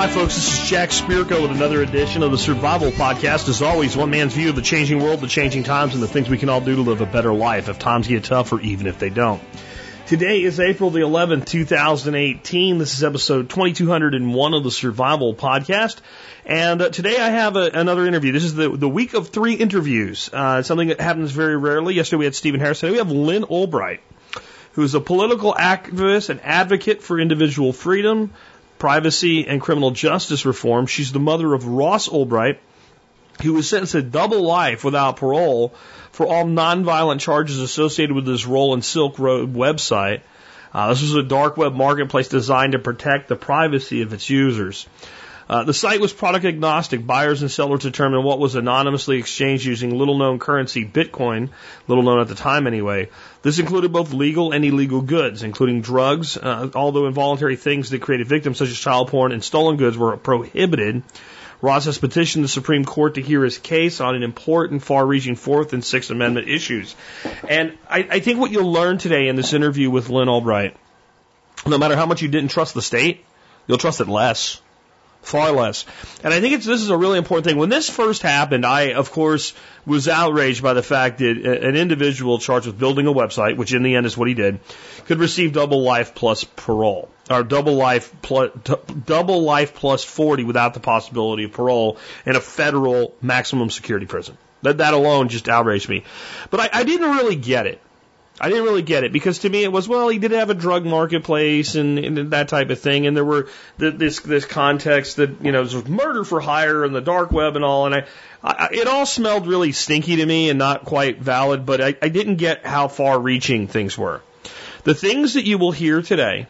Hi, folks. This is Jack Spirko with another edition of the Survival Podcast. As always, one man's view of the changing world, the changing times, and the things we can all do to live a better life if times get tough or even if they don't. Today is April the 11th, 2018. This is episode 2201 of the Survival Podcast. And uh, today I have a, another interview. This is the, the week of three interviews. Uh, something that happens very rarely. Yesterday we had Stephen Harris. Today we have Lyn Ulbricht, who is a political activist and advocate for individual freedom, privacy, and criminal justice reform. She's the mother of Ross Ulbricht, who was sentenced to double life without parole for all nonviolent charges associated with his role in Silk Road website. Uh, this was a dark web marketplace designed to protect the privacy of its users. Uh, the site was product agnostic. Buyers and sellers determined what was anonymously exchanged using little known currency, Bitcoin, little known at the time anyway. This included both legal and illegal goods, including drugs, uh, although involuntary things that created victims such as child porn and stolen goods were prohibited. Ross has petitioned the Supreme Court to hear his case on an important far reaching Fourth and Sixth Amendment issues. And I, I think what you'll learn today in this interview with Lyn Ulbricht, no matter how much you didn't trust the state, you'll trust it less. Far less. And I think it's, this is a really important thing. When this first happened, I, of course, was outraged by the fact that an individual charged with building a website, which in the end is what he did, could receive double life plus parole, or double life plus, double life plus 40 without the possibility of parole in a federal maximum security prison. That, that alone just outraged me. But I, I didn't really get it. I didn't really get it because to me it was well he did have a drug marketplace and, and that type of thing and there were the, this this context that you know was murder for hire and the dark web and all and I, I it all smelled really stinky to me and not quite valid but I, I didn't get how far reaching things were. The things that you will hear today,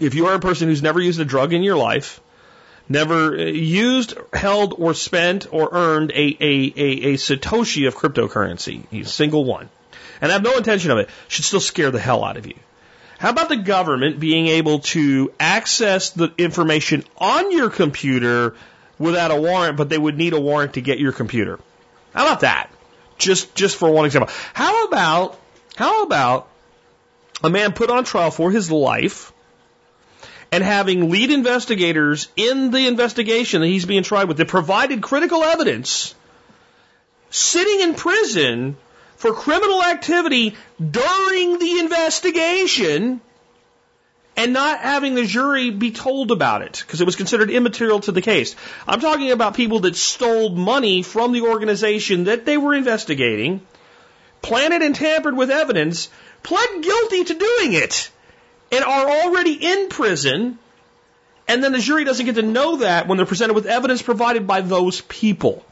if you are a person who's never used a drug in your life, never uh, used, held, or spent or earned a, a, a, a Satoshi of cryptocurrency, a single one and have no intention of it, should still scare the hell out of you. How about the government being able to access the information on your computer without a warrant, but they would need a warrant to get your computer? How about that? Just, just for one example. How about, how about a man put on trial for his life and having lead investigators in the investigation that he's being tried with that provided critical evidence sitting in prison for criminal activity during the investigation and not having the jury be told about it because it was considered immaterial to the case. I'm talking about people that stole money from the organization that they were investigating, planted and tampered with evidence, pled guilty to doing it, and are already in prison. And then the jury doesn't get to know that when they're presented with evidence provided by those people.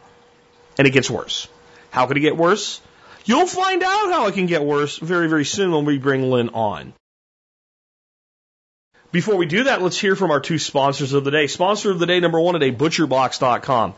And it gets worse. How could it get worse? You'll find out how it can get worse very, very soon when we bring Lyn on. Before we do that, let's hear from our two sponsors of the day. Sponsor of the day number one today, butcherbox.com.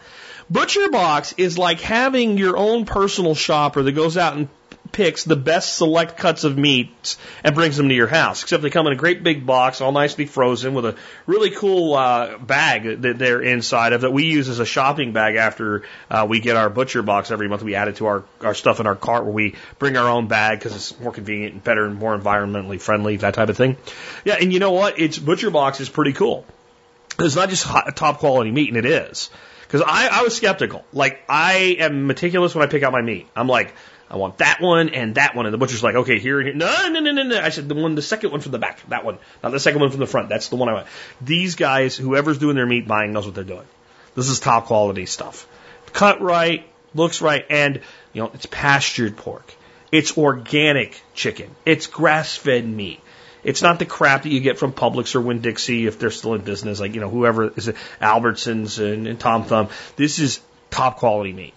ButcherBox is like having your own personal shopper that goes out and picks the best select cuts of meats and brings them to your house. Except they come in a great big box, all nicely frozen, with a really cool uh, bag that they're inside of that we use as a shopping bag after uh, we get our butcher box every month. We add it to our, our stuff in our cart where we bring our own bag because it's more convenient and better and more environmentally friendly, that type of thing. Yeah, and you know what? It's butcher box is pretty cool. It's not just hot, top quality meat, and it is. Because I, I was skeptical. Like, I am meticulous when I pick out my meat. I'm like, I want that one and that one. And the butcher's like, okay, here here. No, no, no, no, no. I said, the one, the second one from the back, that one. Not the second one from the front. That's the one I want. These guys, whoever's doing their meat buying knows what they're doing. This is top quality stuff. Cut right, looks right, and, you know, it's pastured pork. It's organic chicken. It's grass fed meat. It's not the crap that you get from Publix or Winn Dixie if they're still in business, like, you know, whoever is it, Albertsons and, and Tom Thumb. This is top quality meat.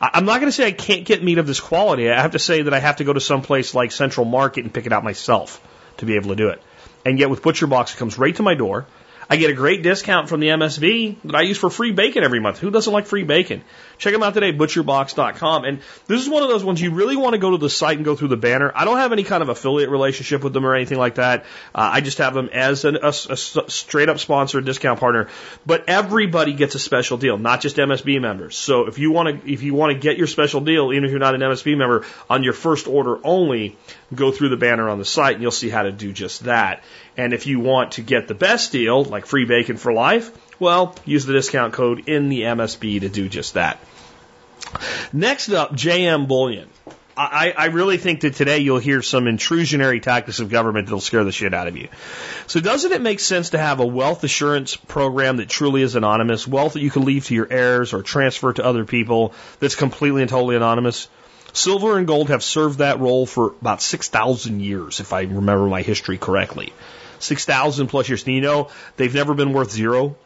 I'm not going to say I can't get meat of this quality. I have to say that I have to go to some place like Central Market and pick it out myself to be able to do it. And yet with Butcher Box, it comes right to my door. I get a great discount from the MSB that I use for free bacon every month. Who doesn't like free bacon? Check them out today, butcherbox.com. And this is one of those ones you really want to go to the site and go through the banner. I don't have any kind of affiliate relationship with them or anything like that. Uh, I just have them as an, a, a straight up sponsor, discount partner. But everybody gets a special deal, not just MSB members. So if you want to, if you want to get your special deal, even if you're not an MSB member, on your first order only, go through the banner on the site and you'll see how to do just that. And if you want to get the best deal, like free bacon for life, well, use the discount code in the MSB to do just that. Next up, JM Bullion. I, I really think that today you'll hear some intrusionary tactics of government that'll scare the shit out of you. So doesn't it make sense to have a wealth assurance program that truly is anonymous, wealth that you can leave to your heirs or transfer to other people that's completely and totally anonymous? Silver and gold have served that role for about 6,000 years, if I remember my history correctly. 6,000 plus years. You know, they've never been worth zero.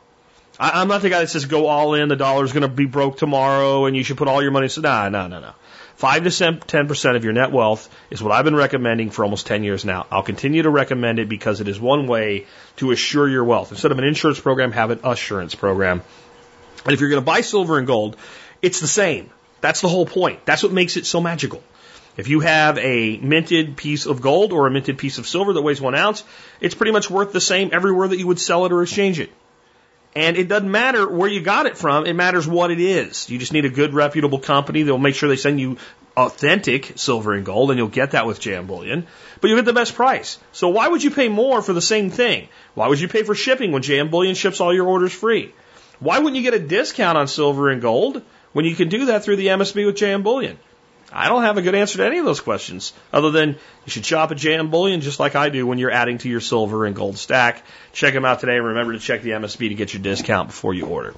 I, I'm not the guy that says go all in, the dollar's going to be broke tomorrow and you should put all your money. So, nah, no, no, no. 5 to 10% of your net wealth is what I've been recommending for almost 10 years now. I'll continue to recommend it because it is one way to assure your wealth. Instead of an insurance program, have an assurance program. And if you're going to buy silver and gold, it's the same. That's the whole point. That's what makes it so magical. If you have a minted piece of gold or a minted piece of silver that weighs one ounce, it's pretty much worth the same everywhere that you would sell it or exchange it. And it doesn't matter where you got it from, it matters what it is. You just need a good, reputable company that will make sure they send you authentic silver and gold, and you'll get that with JM Bullion, but you'll get the best price. So why would you pay more for the same thing? Why would you pay for shipping when JM Bullion ships all your orders free? Why wouldn't you get a discount on silver and gold when you can do that through the MSB with JM Bullion? I don't have a good answer to any of those questions other than you should shop at JM Bullion just like I do when you're adding to your silver and gold stack. Check them out today and remember to check the MSB to get your discount before you order.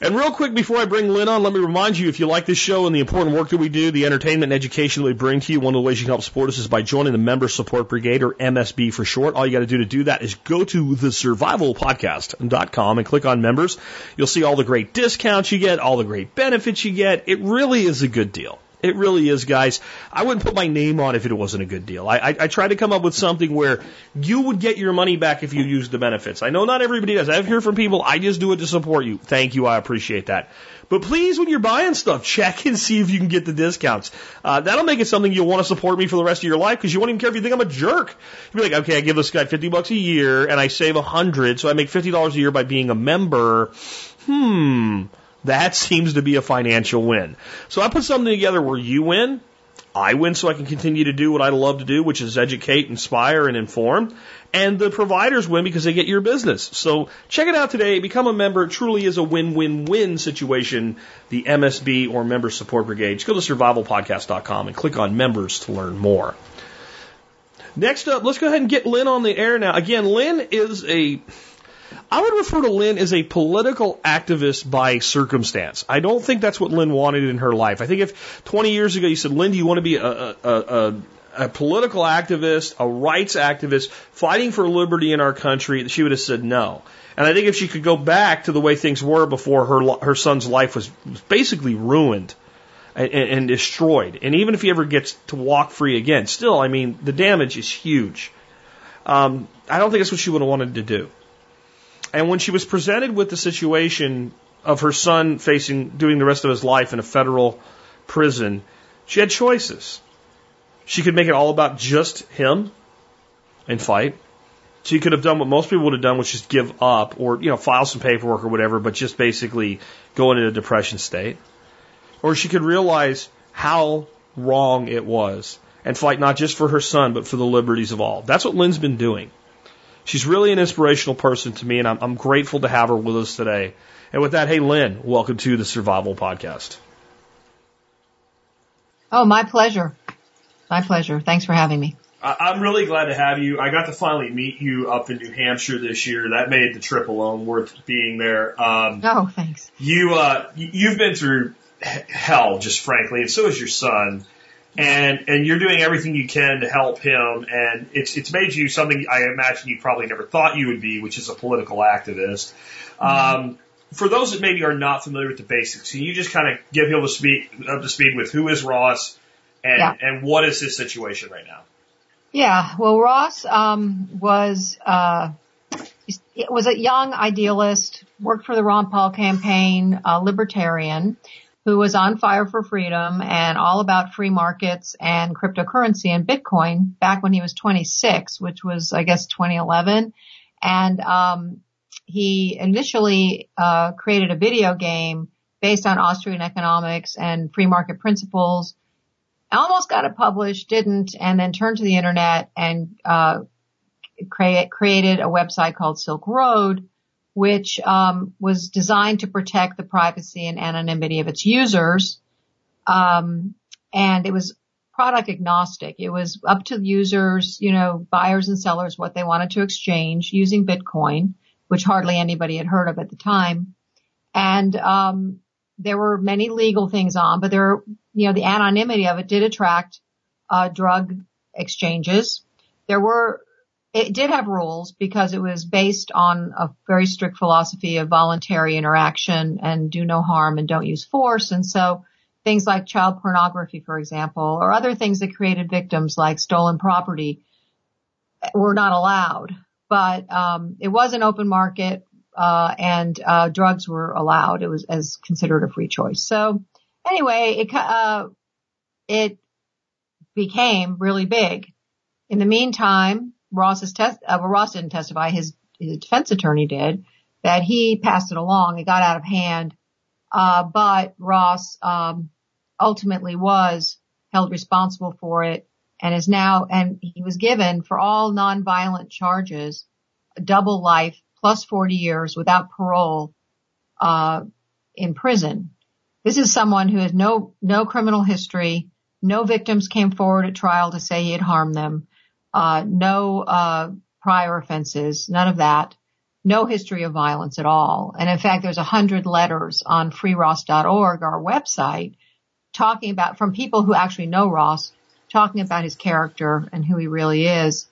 And real quick before I bring Lyn on, let me remind you if you like this show and the important work that we do, the entertainment and education that we bring to you, one of the ways you can help support us is by joining the Member Support Brigade or MSB for short. All you got to do to do that is go to the survivalpodcast.com and click on members. You'll see all the great discounts you get, all the great benefits you get. It really is a good deal. It really is, guys. I wouldn't put my name on if it wasn't a good deal. I, I, I try to come up with something where you would get your money back if you used the benefits. I know not everybody does. I've heard from people, I just do it to support you. Thank you. I appreciate that. But please, when you're buying stuff, check and see if you can get the discounts. Uh, that'll make it something you'll want to support me for the rest of your life because you won't even care if you think I'm a jerk. You'll be like, okay, I give this guy 50 bucks a year and I save a 100, so I make $50 a year by being a member. Hmm. That seems to be a financial win. So I put something together where you win, I win so I can continue to do what I love to do, which is educate, inspire, and inform. And the providers win because they get your business. So check it out today. Become a member. It truly is a win-win-win situation. The MSB or Member Support Brigade. Just go to survivalpodcast.com and click on members to learn more. Next up, let's go ahead and get Lyn on the air now. Again, Lyn is a I would refer to Lyn as a political activist by circumstance. I don't think that's what Lyn wanted in her life. I think if 20 years ago you said, Lyn, do you want to be a, a, a, a political activist, a rights activist, fighting for liberty in our country, she would have said no. And I think if she could go back to the way things were before her her son's life was, basically ruined and, and, destroyed, and even if he ever gets to walk free again, still, I mean, the damage is huge. Um, I don't think that's what she would have wanted to do. And when she was presented with the situation of her son facing doing the rest of his life in a federal prison, she had choices. She could make it all about just him and fight. She could have done what most people would have done, which is give up or, you know, file some paperwork or whatever, but just basically go into a depression state. Or she could realize how wrong it was and fight not just for her son, but for the liberties of all. That's what Lyn's been doing. She's really an inspirational person to me, and I'm, I'm grateful to have her with us today. And with that, hey, Lyn, welcome to the Survival Podcast. Oh, my pleasure. My pleasure. Thanks for having me. I'm really glad to have you. I got to finally meet you up in New Hampshire this year. That made the trip alone worth being there. Um, oh, thanks. You, uh, you've been through hell, just frankly, and so has your son and and you're doing everything you can to help him, and it's it's made you something I imagine you probably never thought you would be, which is a political activist. Mm-hmm. Um, for those that maybe are not familiar with the basics, can you just kind of give people to speed up to speed with who is Ross and yeah. and what is his situation right now? Yeah, well, Ross um, was uh, was a young idealist, worked for the Ron Paul campaign, a libertarian who was on fire for freedom and all about free markets and cryptocurrency and Bitcoin back when he was 26, which was, I guess, 2011. And, um, he initially, uh, created a video game based on Austrian economics and free market principles almost got it published, didn't, and then turned to the internet and, uh, create, created a website called Silk Road, which, um, was designed to protect the privacy and anonymity of its users. Um, and it was product agnostic. It was up to users, you know, buyers and sellers, what they wanted to exchange using Bitcoin, which hardly anybody had heard of at the time. And, um, there were many legal things on, but there, you know, the anonymity of it did attract, uh, drug exchanges. There were, it did have rules because it was based on a very strict philosophy of voluntary interaction and do no harm and don't use force. And so things like child pornography, for example, or other things that created victims like stolen property were not allowed. But um, it was an open market, uh, and uh, drugs were allowed. It was as considered a free choice. So anyway, it uh, it became really big. In the meantime, Ross's test, uh, well, Ross didn't testify. His his defense attorney did that he passed it along. It got out of hand. Uh, but Ross, um, ultimately was held responsible for it and is now, and he was given for all nonviolent charges, double life plus 40 years without parole, uh, in prison. This is someone who has no, no criminal history. No victims came forward at trial to say he had harmed them. Uh, no, uh, prior offenses, none of that. No history of violence at all. And in fact, there's a hundred letters on freeross.org, our website, talking about from people who actually know Ross, talking about his character and who he really is.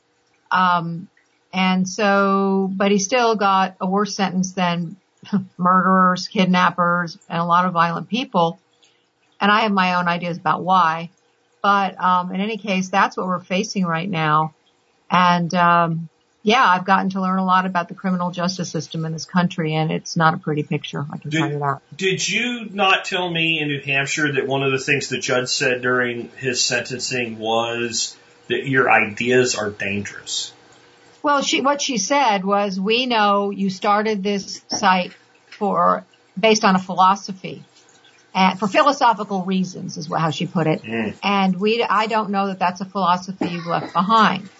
Um, and so, but he still got a worse sentence than murderers, kidnappers, and a lot of violent people. And I have my own ideas about why. But um, in any case, that's what we're facing right now. And um, yeah, I've gotten to learn a lot about the criminal justice system in this country, and it's not a pretty picture. I can did, tell you that. Did you not tell me in New Hampshire that one of the things the judge said during his sentencing was that your ideas are dangerous? Well, she what she said was, "We know you started this site for based on a philosophy." And for philosophical reasons is how she put it. Mm. And we, I don't know that that's a philosophy you've left behind.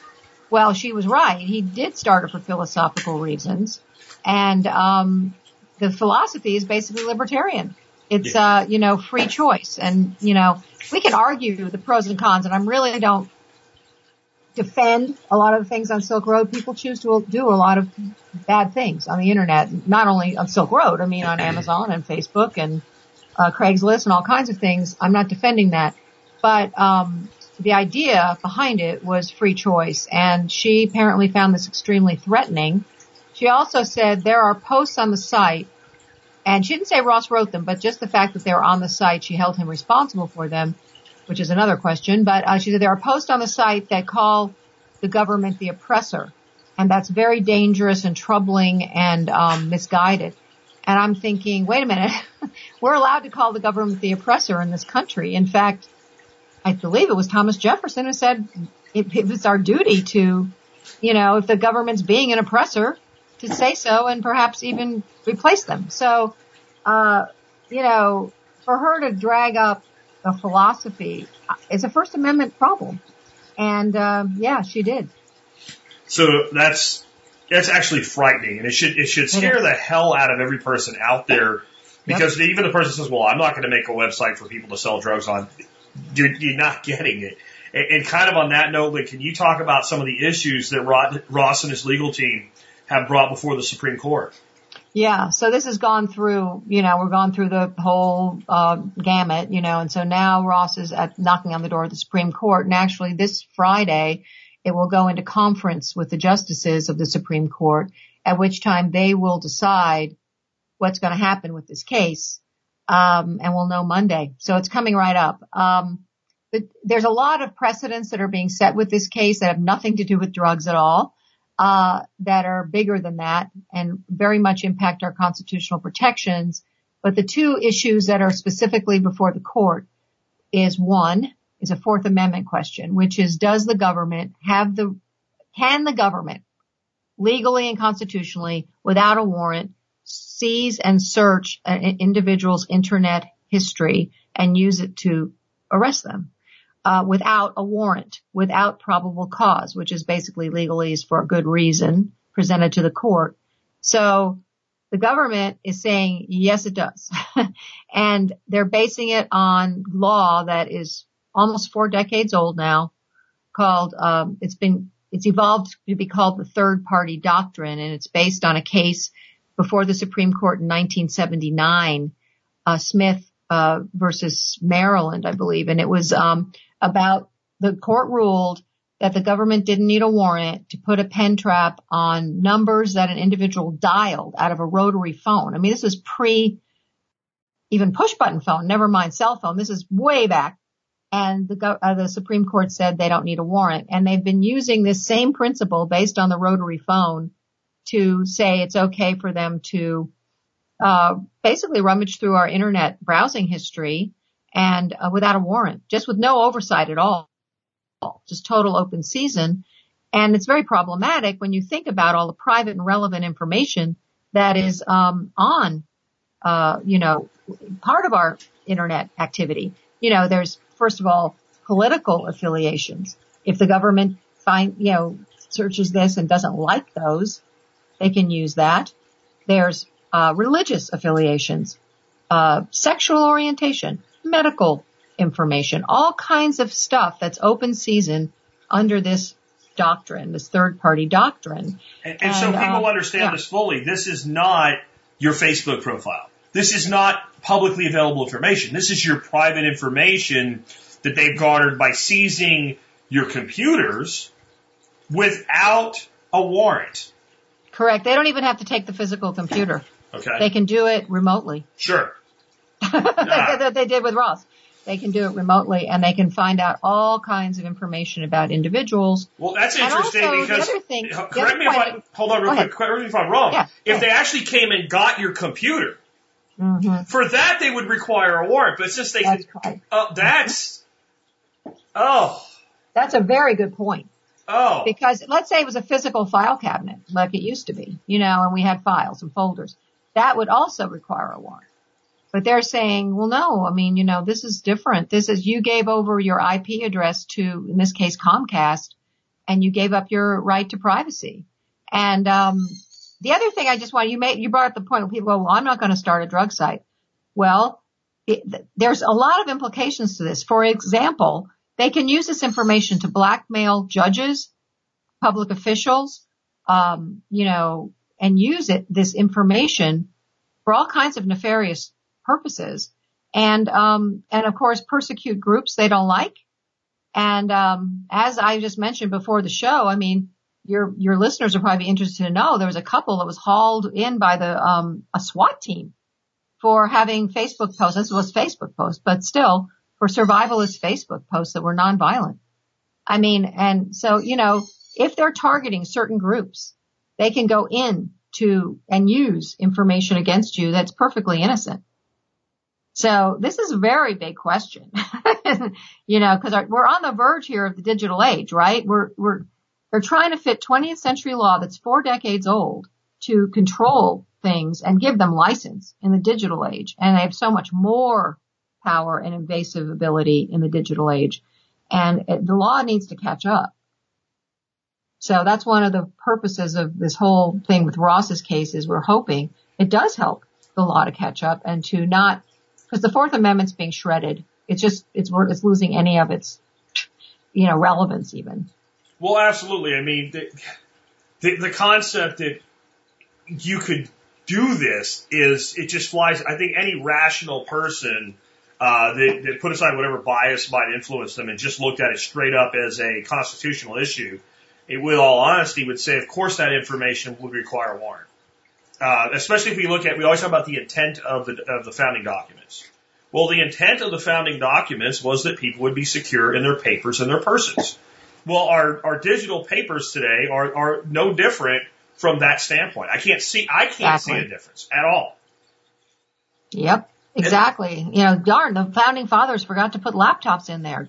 Well, she was right. He did start it for philosophical reasons. And, um, the philosophy is basically libertarian. It's, yeah. uh, you know, free choice. And, you know, we can argue the pros and cons and I really don't defend a lot of the things on Silk Road. People choose to do a lot of bad things on the internet, not only on Silk Road, I mean on Amazon and Facebook and uh, Craigslist and all kinds of things. I'm not defending that. But um, the idea behind it was free choice and she apparently found this extremely threatening. She also said there are posts on the site and she didn't say Ross wrote them, but just the fact that they were on the site, she held him responsible for them, which is another question. But uh, she said there are posts on the site that call the government the oppressor, and that's very dangerous and troubling and um, misguided. And I'm thinking, wait a minute, we're allowed to call the government the oppressor in this country. In fact, I believe it was Thomas Jefferson who said if, if it's our duty to, you know, if the government's being an oppressor, to say so and perhaps even replace them. So, uh, you know, for her to drag up a philosophy, it's a First Amendment problem. And, uh, yeah, she did. So that's, that's actually frightening and it should, it should scare the hell out of every person out there because yep. even the person says, well, I'm not going to make a website for people to sell drugs on you're, you're not getting it. And, and kind of on that note, like, can you talk about some of the issues that Ross and his legal team have brought before the Supreme Court? Yeah, so this has gone through, you know, we've gone through the whole uh, gamut, you know, and so now Ross is at, knocking on the door of the Supreme Court, and actually this Friday it will go into conference with the justices of the Supreme Court, at which time they will decide what's going to happen with this case um, and we'll know Monday. So it's coming right up. Um, but there's a lot of precedents that are being set with this case that have nothing to do with drugs at all, uh, that are bigger than that and very much impact our constitutional protections. But the two issues that are specifically before the court is one is a Fourth Amendment question, which is does the government have the, can the government legally and constitutionally without a warrant seize and search an individual's internet history and use it to arrest them. uh, without a warrant, without probable cause, which is basically legalese for a good reason presented to the court. So the government is saying, yes, it does. and they're basing it on law that is almost four decades old now called, um, it's been, it's evolved to be called the third party doctrine and it's based on a case before the Supreme Court in 1979, uh, Smith, uh, versus Maryland, I believe. And it was, um, about the court ruled that the government didn't need a warrant to put a pen trap on numbers that an individual dialed out of a rotary phone. I mean, this is pre even push button phone, never mind cell phone. This is way back. And the, uh, the Supreme Court said they don't need a warrant. And they've been using this same principle based on the rotary phone to say it's okay for them to uh, basically rummage through our internet browsing history and uh, without a warrant, just with no oversight at all just total open season. And it's very problematic when you think about all the private and relevant information that is um, on, uh, you know, part of our internet activity. You know, there's first of all political affiliations. If the government find, you know, searches this and doesn't like those, they can use that. There's uh, religious affiliations, uh, sexual orientation, medical information, all kinds of stuff that's open season under this doctrine, this third party doctrine. And, and, and so people uh, understand yeah. this fully. This is not your Facebook profile. This is not publicly available information. This is your private information that they've garnered by seizing your computers without a warrant. Correct. They don't even have to take the physical computer. Okay. They can do it remotely. Sure. that they did with Ross. They can do it remotely and they can find out all kinds of information about individuals. Well, that's interesting also, because, thing, correct me if I, hold on real quick, correct me if I'm wrong. Yeah, if they actually came and got your computer, mm-hmm. for that they would require a warrant, but since they, that's, right. uh, that's, oh. That's a very good point. Oh. Because let's say it was a physical file cabinet, like it used to be, you know, and we had files and folders. That would also require a warrant. But they're saying, well, no, I mean, you know, this is different. This is you gave over your IP address to, in this case, Comcast, and you gave up your right to privacy. And um, the other thing I just want you made you brought up the point where people go, well, I'm not going to start a drug site. Well, it, there's a lot of implications to this. For example, they can use this information to blackmail judges, public officials, um, you know, and use it this information for all kinds of nefarious purposes. And, um, and of course persecute groups they don't like. And, um, as I just mentioned before the show, I mean, your, your listeners are probably interested to know there was a couple that was hauled in by the, um, a SWAT team for having Facebook posts. This was Facebook posts, but still for survivalist Facebook posts that were nonviolent. I mean, and so, you know, if they're targeting certain groups, they can go in to and use information against you that's perfectly innocent. So this is a very big question, you know, because we're on the verge here of the digital age, right? We're we're they're trying to fit 20th century law that's four decades old to control things and give them license in the digital age, and they have so much more power and invasive ability in the digital age, and it, the law needs to catch up. So that's one of the purposes of this whole thing with Ross's case is we're hoping it does help the law to catch up and to not because the Fourth Amendment's being shredded. It's just it's it's losing any of its you know relevance even. Well, absolutely. I mean, the, the, the concept that you could do this is it just flies. I think any rational person uh, that, that put aside whatever bias might influence them and just looked at it straight up as a constitutional issue, it, with all honesty, would say, of course, that information would require a warrant uh, especially if we look at, we always talk about the intent of the, of the founding documents. Well, the intent of the founding documents was that people would be secure in their papers and their persons. Well, our, our digital papers today are, are no different from that standpoint. I can't see, I can't exactly. see a difference at all. Yep, exactly. And, you know, darn, the founding fathers forgot to put laptops in there.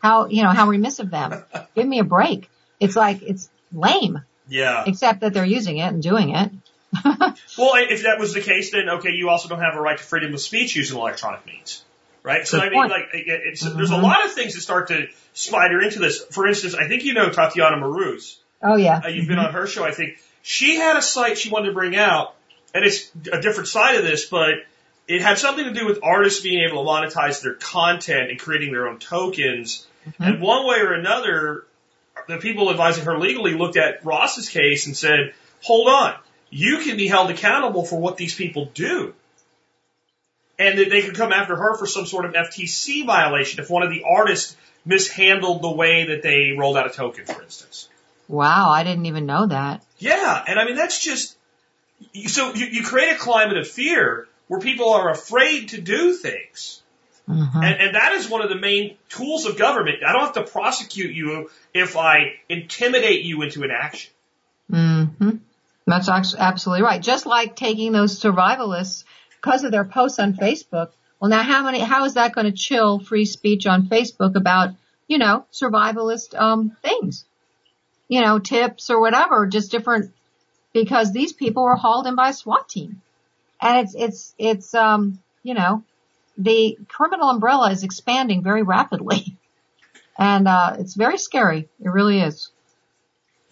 How, you know, how remiss of them. Give me a break. It's like, it's lame. Yeah. Except that they're using it and doing it. well, if that was the case, then okay, you also don't have a right to freedom of speech using electronic means. right? So Good I mean, point. like, it's, mm-hmm. there's a lot of things that start to spider into this. For instance, I think you know Tatiana Moroz. Oh yeah. Uh, you've been on her show, I think. She had a site she wanted to bring out, and it's a different side of this, but it had something to do with artists being able to monetize their content and creating their own tokens. Mm-hmm. And one way or another, the people advising her legally looked at Ross's case and said, hold on, you can be held accountable for what these people do. And that they could come after her for some sort of FTC violation if one of the artists mishandled the way that they rolled out a token, for instance. Wow, I didn't even know that. Yeah, and I mean that's just so you, you create a climate of fear where people are afraid to do things. Mm-hmm. And, and that is one of the main tools of government. I don't have to prosecute you if I intimidate you into an action. Mm-hmm. That's absolutely right. Just like taking those survivalists because of their posts on Facebook. Well, now how many? How is that going to chill free speech on Facebook about you know survivalist um, things? You know, tips or whatever, just different because these people were hauled in by a SWAT team, and it's it's it's um you know the criminal umbrella is expanding very rapidly. And, uh, it's very scary. It really is.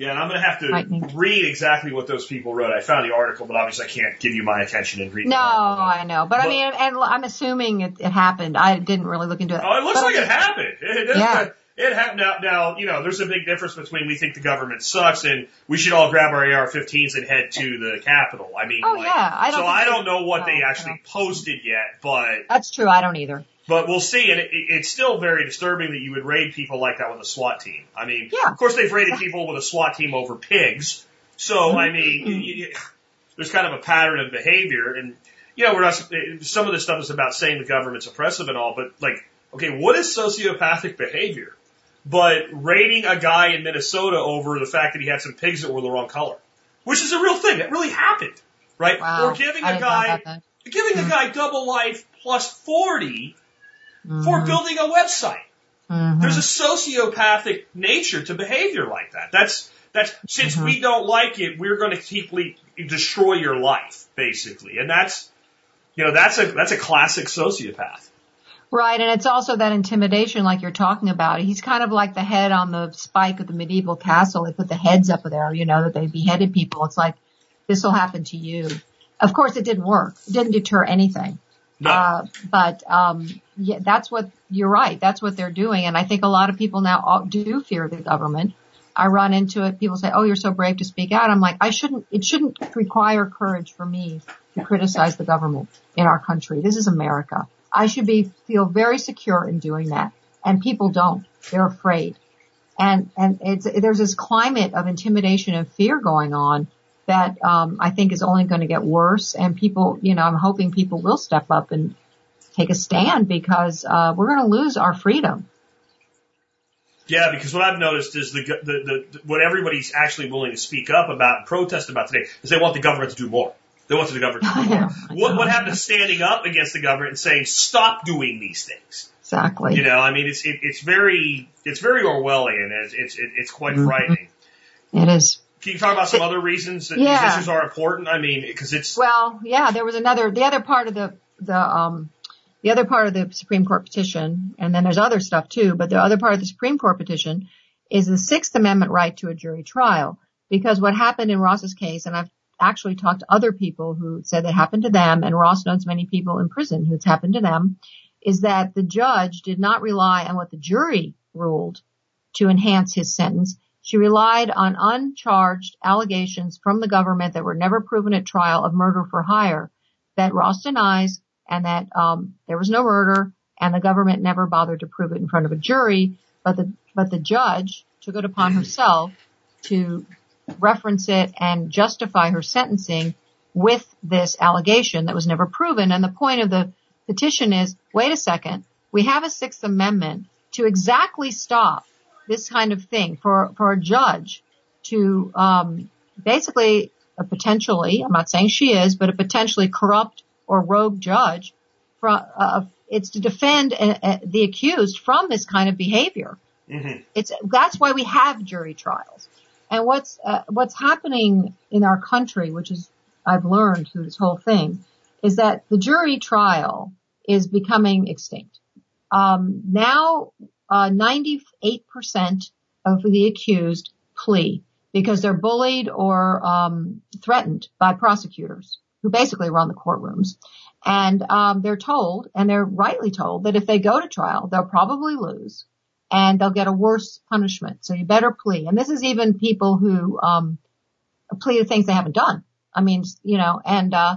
Yeah, and I'm going to have to read exactly what those people wrote. I found the article, but obviously I can't give you my attention and read. No, I know, but, but, I mean, and I'm assuming it, it, happened. I didn't really look into it. Oh, it looks but like it happened. It, it yeah. It happened now, now, you know, there's a big difference between we think the government sucks and we should all grab our AR-15s and head to the Capitol. I mean, oh like, yeah, I don't. So I don't know what they actually posted yet, but that's true. I don't either. But we'll see, and it, it's still very disturbing that you would raid people like that with a SWAT team. I mean, yeah. of course they've raided people with a SWAT team over pigs. So mm-hmm. I mean, you, you, there's kind of a pattern of behavior, and you know, we're not. Some of this stuff is about saying the government's oppressive and all, but like, okay, what is sociopathic behavior? but raiding a guy in Minnesota over the fact that he had some pigs that were the wrong color, which is a real thing. That really happened, right? Wow. Or giving a guy, giving mm-hmm. a guy double life plus 40 mm-hmm. for building a website. Mm-hmm. There's a sociopathic nature to behavior like that. That's, that's, since we mm-hmm. don't like it, we're going to keep destroy your life, basically. And that's, you know, that's a, that's a classic sociopath. Right, and it's also that intimidation like you're talking about. He's kind of like the head on the spike of the medieval castle. They put the heads up there, you know, that they beheaded people. It's like, this will happen to you. Of course it didn't work. It didn't deter anything. Uh, but, um, yeah, that's what, you're right. That's what they're doing. And I think a lot of people now do fear the government. I run into it. People say, oh, you're so brave to speak out. I'm like, I shouldn't, it shouldn't require courage for me to criticize the government in our country. This is America. I should be feel very secure in doing that. And people don't. They're afraid. And and it's there's this climate of intimidation and fear going on that um, I think is only going to get worse. And people, you know, I'm hoping people will step up and take a stand because uh, we're going to lose our freedom. Yeah, because what I've noticed is the, the, the what everybody's actually willing to speak up about and protest about today is they want the government to do more. They want the government to do more. What, what happened to standing up against the government and saying, stop doing these things? Exactly. You know, I mean, it's, it, it's very, it's very Orwellian. It's, it's, it's quite mm-hmm. frightening. It is. Can you talk about some other reasons that yeah. these issues are important? I mean, because it's. Well, yeah, there was another, the other part of the, the, um, the other part of the Supreme Court petition, and then there's other stuff too, but the other part of the Supreme Court petition is the Sixth Amendment right to a jury trial. Because what happened in Ross's case, and I've actually talked to other people who said it happened to them, and Ross knows many people in prison who it's happened to them, is that the judge did not rely on what the jury ruled to enhance his sentence. She relied on uncharged allegations from the government that were never proven at trial of murder for hire that Ross denies and that um, there was no murder and the government never bothered to prove it in front of a jury, but the but the judge took it upon herself to reference it and justify her sentencing with this allegation that was never proven. And the point of the petition is, wait a second, we have a Sixth Amendment to exactly stop this kind of thing for, for a judge to um, basically a potentially, I'm not saying she is, but a potentially corrupt or rogue judge. From, uh, it's to defend uh, uh, the accused from this kind of behavior. Mm-hmm. It's that's why we have jury trials. And what's uh, what's happening in our country, which is I've learned through this whole thing, is that the jury trial is becoming extinct. um, now uh, 98% of the accused plea because they're bullied or um, threatened by prosecutors who basically run the courtrooms. And um, they're told, and they're rightly told, that if they go to trial, they'll probably lose and they'll get a worse punishment. So you better plea. And this is even people who um, plea to things they haven't done. I mean, you know, and uh,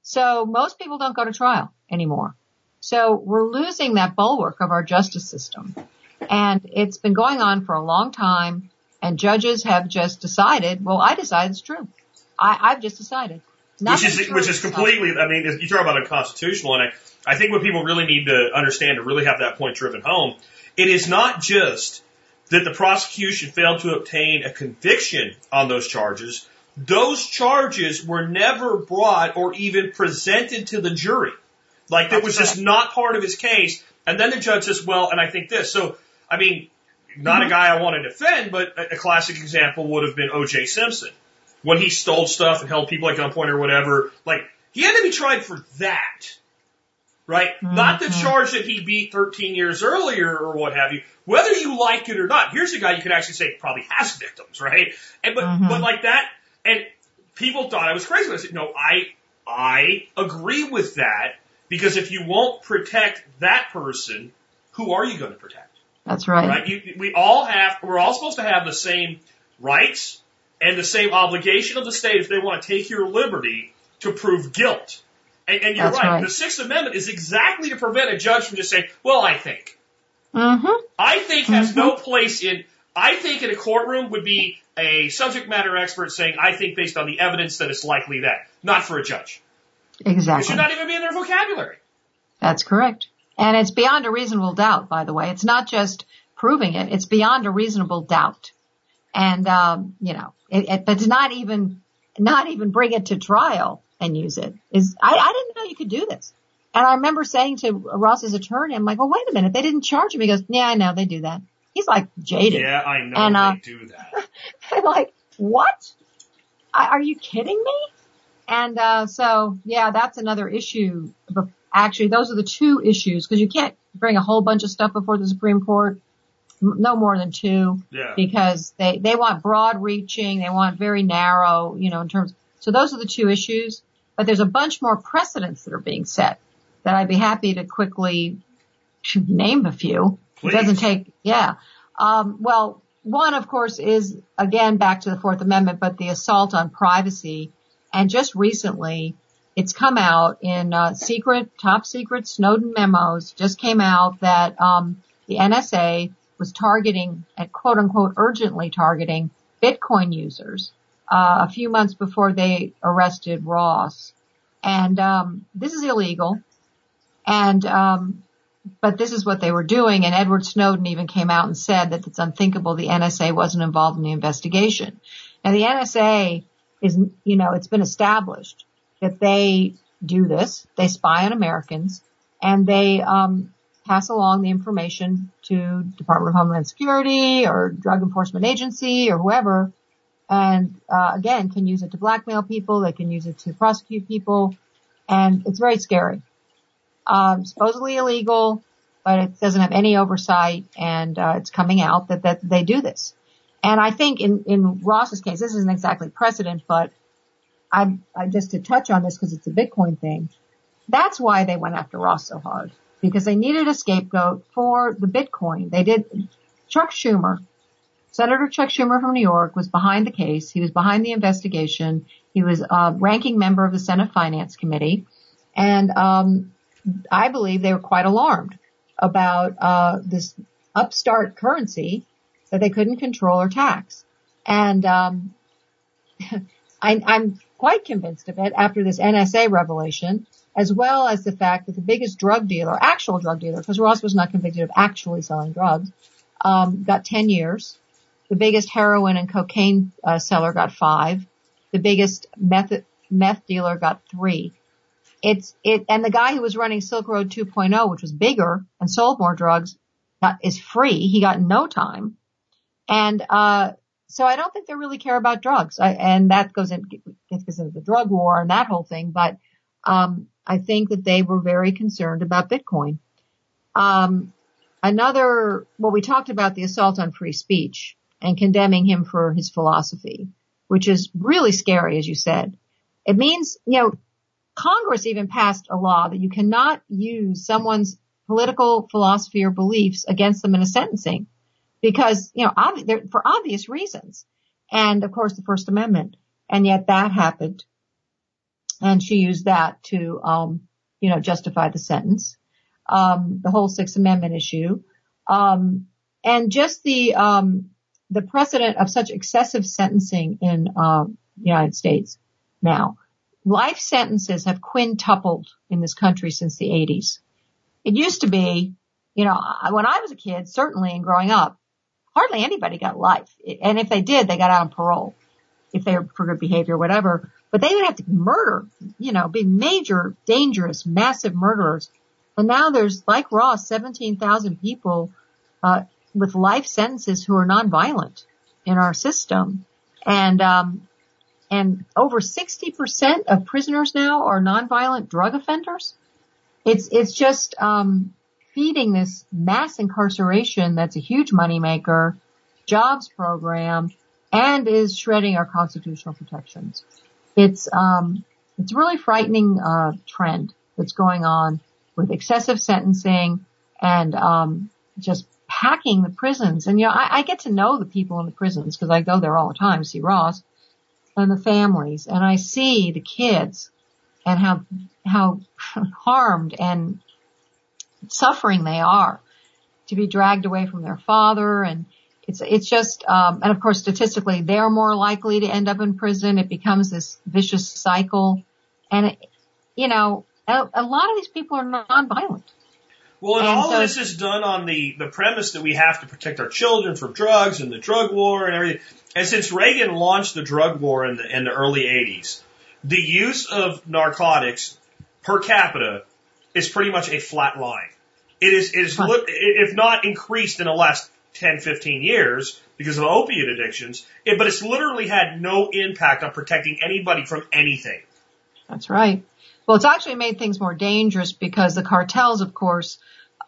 so most people don't go to trial anymore. So we're losing that bulwark of our justice system. And it's been going on for a long time and judges have just decided, well, I decide it's true. I, I've just decided. Which is, which is completely, I mean, you talk about unconstitutional and I, I think what people really need to understand to really have that point driven home, it is not just that the prosecution failed to obtain a conviction on those charges. Those charges were never brought or even presented to the jury. Like that was just not part of his case. And then the judge says, well, and I think this. So, I mean, not mm-hmm. a guy I want to defend, but a, a classic example would have been O.J. Simpson. When he stole stuff and held people at gunpoint or whatever, like, he had to be tried for that. Right? Mm-hmm. Not the charge that he beat 13 years earlier or what have you. Whether you like it or not, here's a guy you could actually say probably has victims, right? And, but, mm-hmm. but like that, and people thought I was crazy. I said, no, I, I agree with that because if you won't protect that person, who are you going to protect? That's right. Right? You, we all have, we're all supposed to have the same rights and the same obligation of the state if they want to take your liberty to prove guilt. And, and you're right. right. The Sixth Amendment is exactly to prevent a judge from just saying, well, I think. Mm-hmm. I think has mm-hmm. no place in, I think in a courtroom would be a subject matter expert saying, I think based on the evidence that it's likely that, not for a judge. Exactly. It should not even be in their vocabulary. That's correct. And it's beyond a reasonable doubt, by the way. It's not just proving it, it's beyond a reasonable doubt. And, um, you know, it, it, but to not even, not even bring it to trial and use it is, I, I didn't know you could do this. And I remember saying to Ross's attorney, I'm like, well, wait a minute, they didn't charge him. He goes, yeah, I know, they do that. He's like jaded. Yeah, I know and, uh, they do that. I'm like, what? I, are you kidding me? And, uh, so yeah, that's another issue actually those are the two issues because you can't bring a whole bunch of stuff before the Supreme Court. No more than two. Yeah. Because they, they want broad reaching. They want very narrow, you know, in terms. So those are the two issues. But there's a bunch more precedents that are being set that I'd be happy to quickly name a few. Please. It doesn't take, yeah. Um, well, one, of course, is again back to the Fourth Amendment, but the assault on privacy. And just recently, it's come out in uh, secret, top secret Snowden memos. Just came out that um, the NSA was targeting, and quote unquote, urgently targeting Bitcoin users uh, a few months before they arrested Ross. And um, this is illegal. And um, but this is what they were doing. And Edward Snowden even came out and said that it's unthinkable the NSA wasn't involved in the investigation. Now the NSA is, you know, it's been established that they do this. They spy on Americans and they um, pass along the information to Department of Homeland Security or Drug Enforcement Agency or whoever. And uh, again, can use it to blackmail people. They can use it to prosecute people, and it's very scary. Um, supposedly illegal, but it doesn't have any oversight, and uh, it's coming out that that they do this. And I think in in Ross's case, this isn't exactly precedent, but I, I just to touch on this because it's a Bitcoin thing. That's why they went after Ross so hard because they needed a scapegoat for the Bitcoin. They did. Chuck Schumer, Senator Chuck Schumer from New York, was behind the case. He was behind the investigation. He was a ranking member of the Senate Finance Committee, and um, I believe they were quite alarmed about uh, this upstart currency that they couldn't control or tax. And um, I, I'm quite convinced of it after this NSA revelation, as well as the fact that the biggest drug dealer, actual drug dealer, because Ross was not convicted of actually selling drugs, um, got 10 years. The biggest heroin and cocaine uh, seller got five. The biggest meth meth dealer got three. It's it, and the guy who was running Silk Road 2.0, which was bigger and sold more drugs, got, is free. He got no time. And, uh, so I don't think they really care about drugs. I, and that goes in, into the drug war and that whole thing. But, um, I think that they were very concerned about Bitcoin. Um, another, well, we talked about the assault on free speech and condemning him for his philosophy, which is really scary, as you said. It means, you know, Congress even passed a law that you cannot use someone's political philosophy or beliefs against them in a sentencing because, you know, for obvious reasons. And of course the First Amendment. And yet that happened. And she used that to, um, you know, justify the sentence. Um, the whole Sixth Amendment issue. Um, and just the, um, the precedent of such excessive sentencing in, uh, the United States now. Life sentences have quintupled in this country since the 80s. It used to be, you know, when I was a kid, certainly and growing up, hardly anybody got life. And if they did, they got out on parole if they were for good behavior, or whatever. But they would have to murder, you know, be major, dangerous, massive murderers. And now there's, like Ross, 17,000 people, uh, with life sentences who are nonviolent in our system. And, um, and over 60% of prisoners now are nonviolent drug offenders. It's, it's just, um, feeding this mass incarceration that's a huge moneymaker, jobs program, and is shredding our constitutional protections. It's, um, it's a really frightening, uh, trend that's going on with excessive sentencing and, um, just packing the prisons. And you know, I, I get to know the people in the prisons because I go there all the time see Ross and the families and I see the kids and how, how harmed and suffering they are to be dragged away from their father. And it's it's just um, and of course statistically they're more likely to end up in prison. It becomes this vicious cycle. And it, you know a, a, lot of these people are nonviolent. Well and, and all so, of this is done on the the premise that we have to protect our children from drugs and the drug war and everything. And since Reagan launched the drug war in the in the early 80s the use of narcotics per capita is pretty much a flat line it is, it is, huh. if not increased in the last 10, 15 years because of opiate addictions, it, but it's literally had no impact on protecting anybody from anything. That's right. Well, it's actually made things more dangerous because the cartels, of course,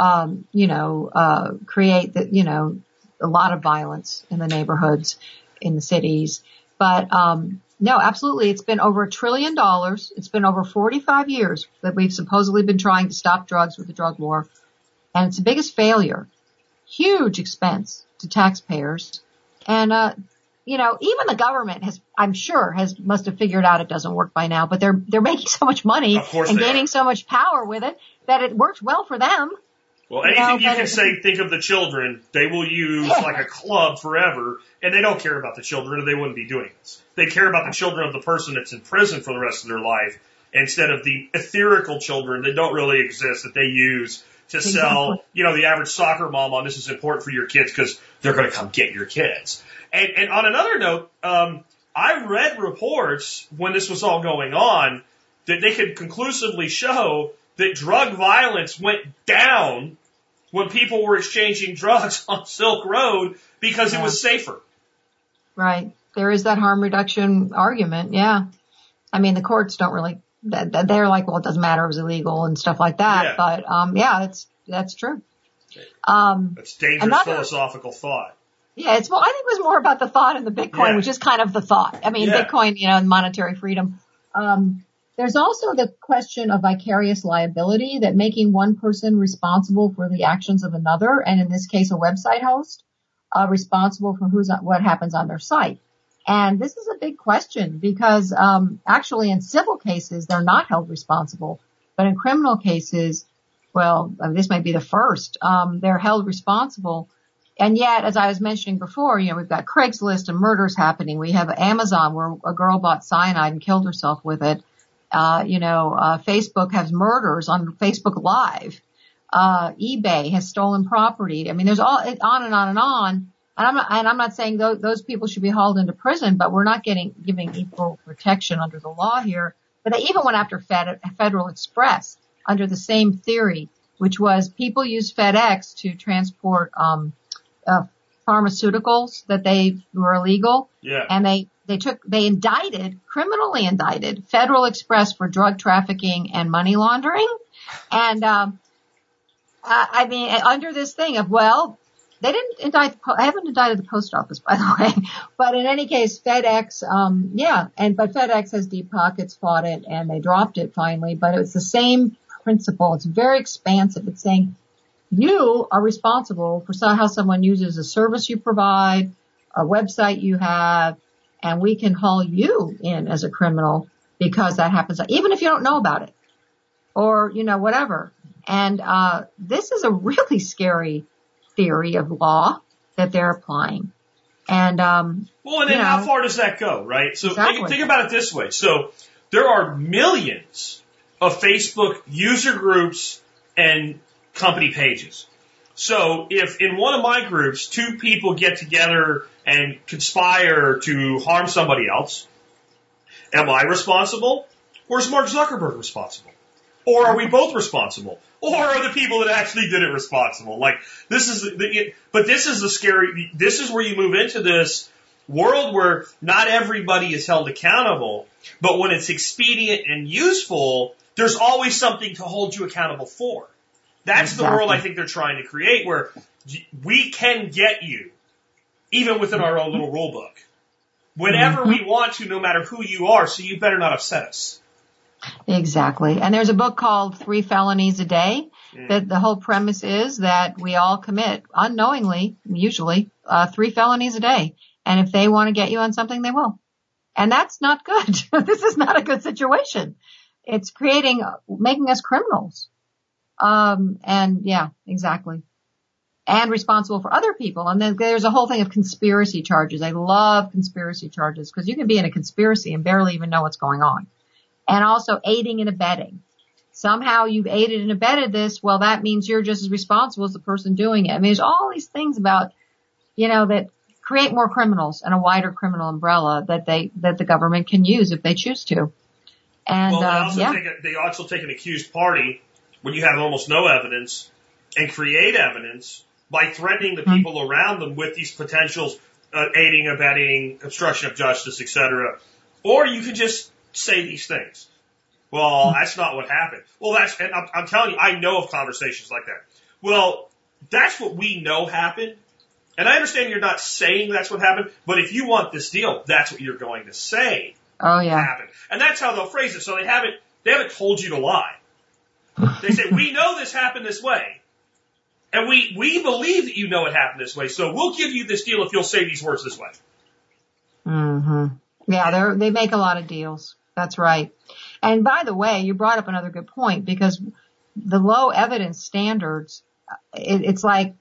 um, you know, uh, create the, you know, a lot of violence in the neighborhoods, in the cities. But, um, no, absolutely. It's been over a trillion dollars. It's been over 45 years that we've supposedly been trying to stop drugs with the drug war and it's the biggest failure. Huge expense to taxpayers. And, uh, you know, even the government has, I'm sure, has must have figured out it doesn't work by now. But they're they're making so much money and gaining are. so much power with it that it works well for them. Well, anything you, know, you can say, think of the children. They will use like a club forever, and they don't care about the children, or they wouldn't be doing this. They care about the children of the person that's in prison for the rest of their life, instead of the etherical children that don't really exist that they use to sell, you know, the average soccer mom on this is important for your kids because they're going to come get your kids. And, and on another note, um, I read reports when this was all going on that they could conclusively show that drug violence went down when people were exchanging drugs on Silk Road because yeah. it was safer. Right. There is that harm reduction argument. Yeah. I mean, the courts don't really that, they're like, well, it doesn't matter, it was illegal and stuff like that. Yeah. But um, yeah, that's that's true. Um, that's dangerous another, philosophical thought. Yeah, it's well, I think it was more about the thought in the Bitcoin, yeah. which is kind of the thought. I mean, yeah. Bitcoin, you know, and monetary freedom. Um, there's also the question of vicarious liability that making one person responsible for the actions of another, and in this case, a website host, uh, responsible for who's what happens on their site. And this is a big question because um, actually in civil cases they're not held responsible, but in criminal cases, well, this might be the first. Um, they're held responsible. And yet, as I was mentioning before, you know, we've got Craigslist and murders happening. We have Amazon where a girl bought cyanide and killed herself with it. Uh, you know, uh, Facebook has murders on Facebook Live. Uh, eBay has stolen property. I mean, there's all on and on and on. And I'm not, and I'm not saying those, those people should be hauled into prison, but we're not getting, giving equal protection under the law here. But they even went after Fed, Federal Express under the same theory, which was people use FedEx to transport, um, uh, pharmaceuticals that they were illegal. Yeah. And they, they took, they indicted, criminally indicted Federal Express for drug trafficking and money laundering. And, um, I mean, under this thing of, well, they didn't indict, I haven't indicted the post office, by the way, but in any case, FedEx, um, yeah, and, but FedEx has deep pockets fought it and they dropped it finally, but it's the same principle. It's very expansive. It's saying you are responsible for how someone uses a service you provide, a website you have, and we can haul you in as a criminal because that happens, even if you don't know about it or, you know, whatever. And, uh, this is a really scary theory of law that they're applying. And, um, well, and then how far does that go, right? So exactly. think, think about it this way. So there are millions of Facebook user groups and company pages. So if in one of my groups, two people get together and conspire to harm somebody else, am I responsible? Or is Mark Zuckerberg responsible? Or are we both responsible? Or are the people that actually did it responsible? Like this is the, but this is the scary, this is where you move into this world where not everybody is held accountable, but when it's expedient and useful, there's always something to hold you accountable for. That's exactly. the world I think they're trying to create where we can get you even within our own little rule book whenever mm-hmm. we want to, no matter who you are. So you better not upset us. Exactly. And there's a book called Three Felonies a Day mm. that the whole premise is that we all commit unknowingly, usually, uh, three felonies a day. And if they want to get you on something, they will. And that's not good. this is not a good situation. It's creating, making us criminals. Um, and yeah, exactly. And responsible for other people. And then there's a whole thing of conspiracy charges. I love conspiracy charges because you can be in a conspiracy and barely even know what's going on. And also aiding and abetting. Somehow you've aided and abetted this. Well, that means you're just as responsible as the person doing it. I mean, there's all these things about, you know, that create more criminals and a wider criminal umbrella that they, that the government can use if they choose to. And, well, they uh, yeah. take a, they also take an accused party when you have almost no evidence and create evidence by threatening the mm-hmm. people around them with these potentials, uh, aiding, abetting, obstruction of justice, etc. Or you can just say these things. Well, that's not what happened. Well, that's, and I'm, I'm telling you, I know of conversations like that. Well, that's what we know happened. And I understand you're not saying that's what happened, but if you want this deal, that's what you're going to say. Oh yeah. Happened. And that's how they'll phrase it. So they haven't, they haven't told you to lie. They say, we know this happened this way. And we, we believe that you know it happened this way. So we'll give you this deal if you'll say these words this way. Mm-hmm. Yeah, they they make a lot of deals. That's right. And by the way, you brought up another good point because the low evidence standards, it, it's like,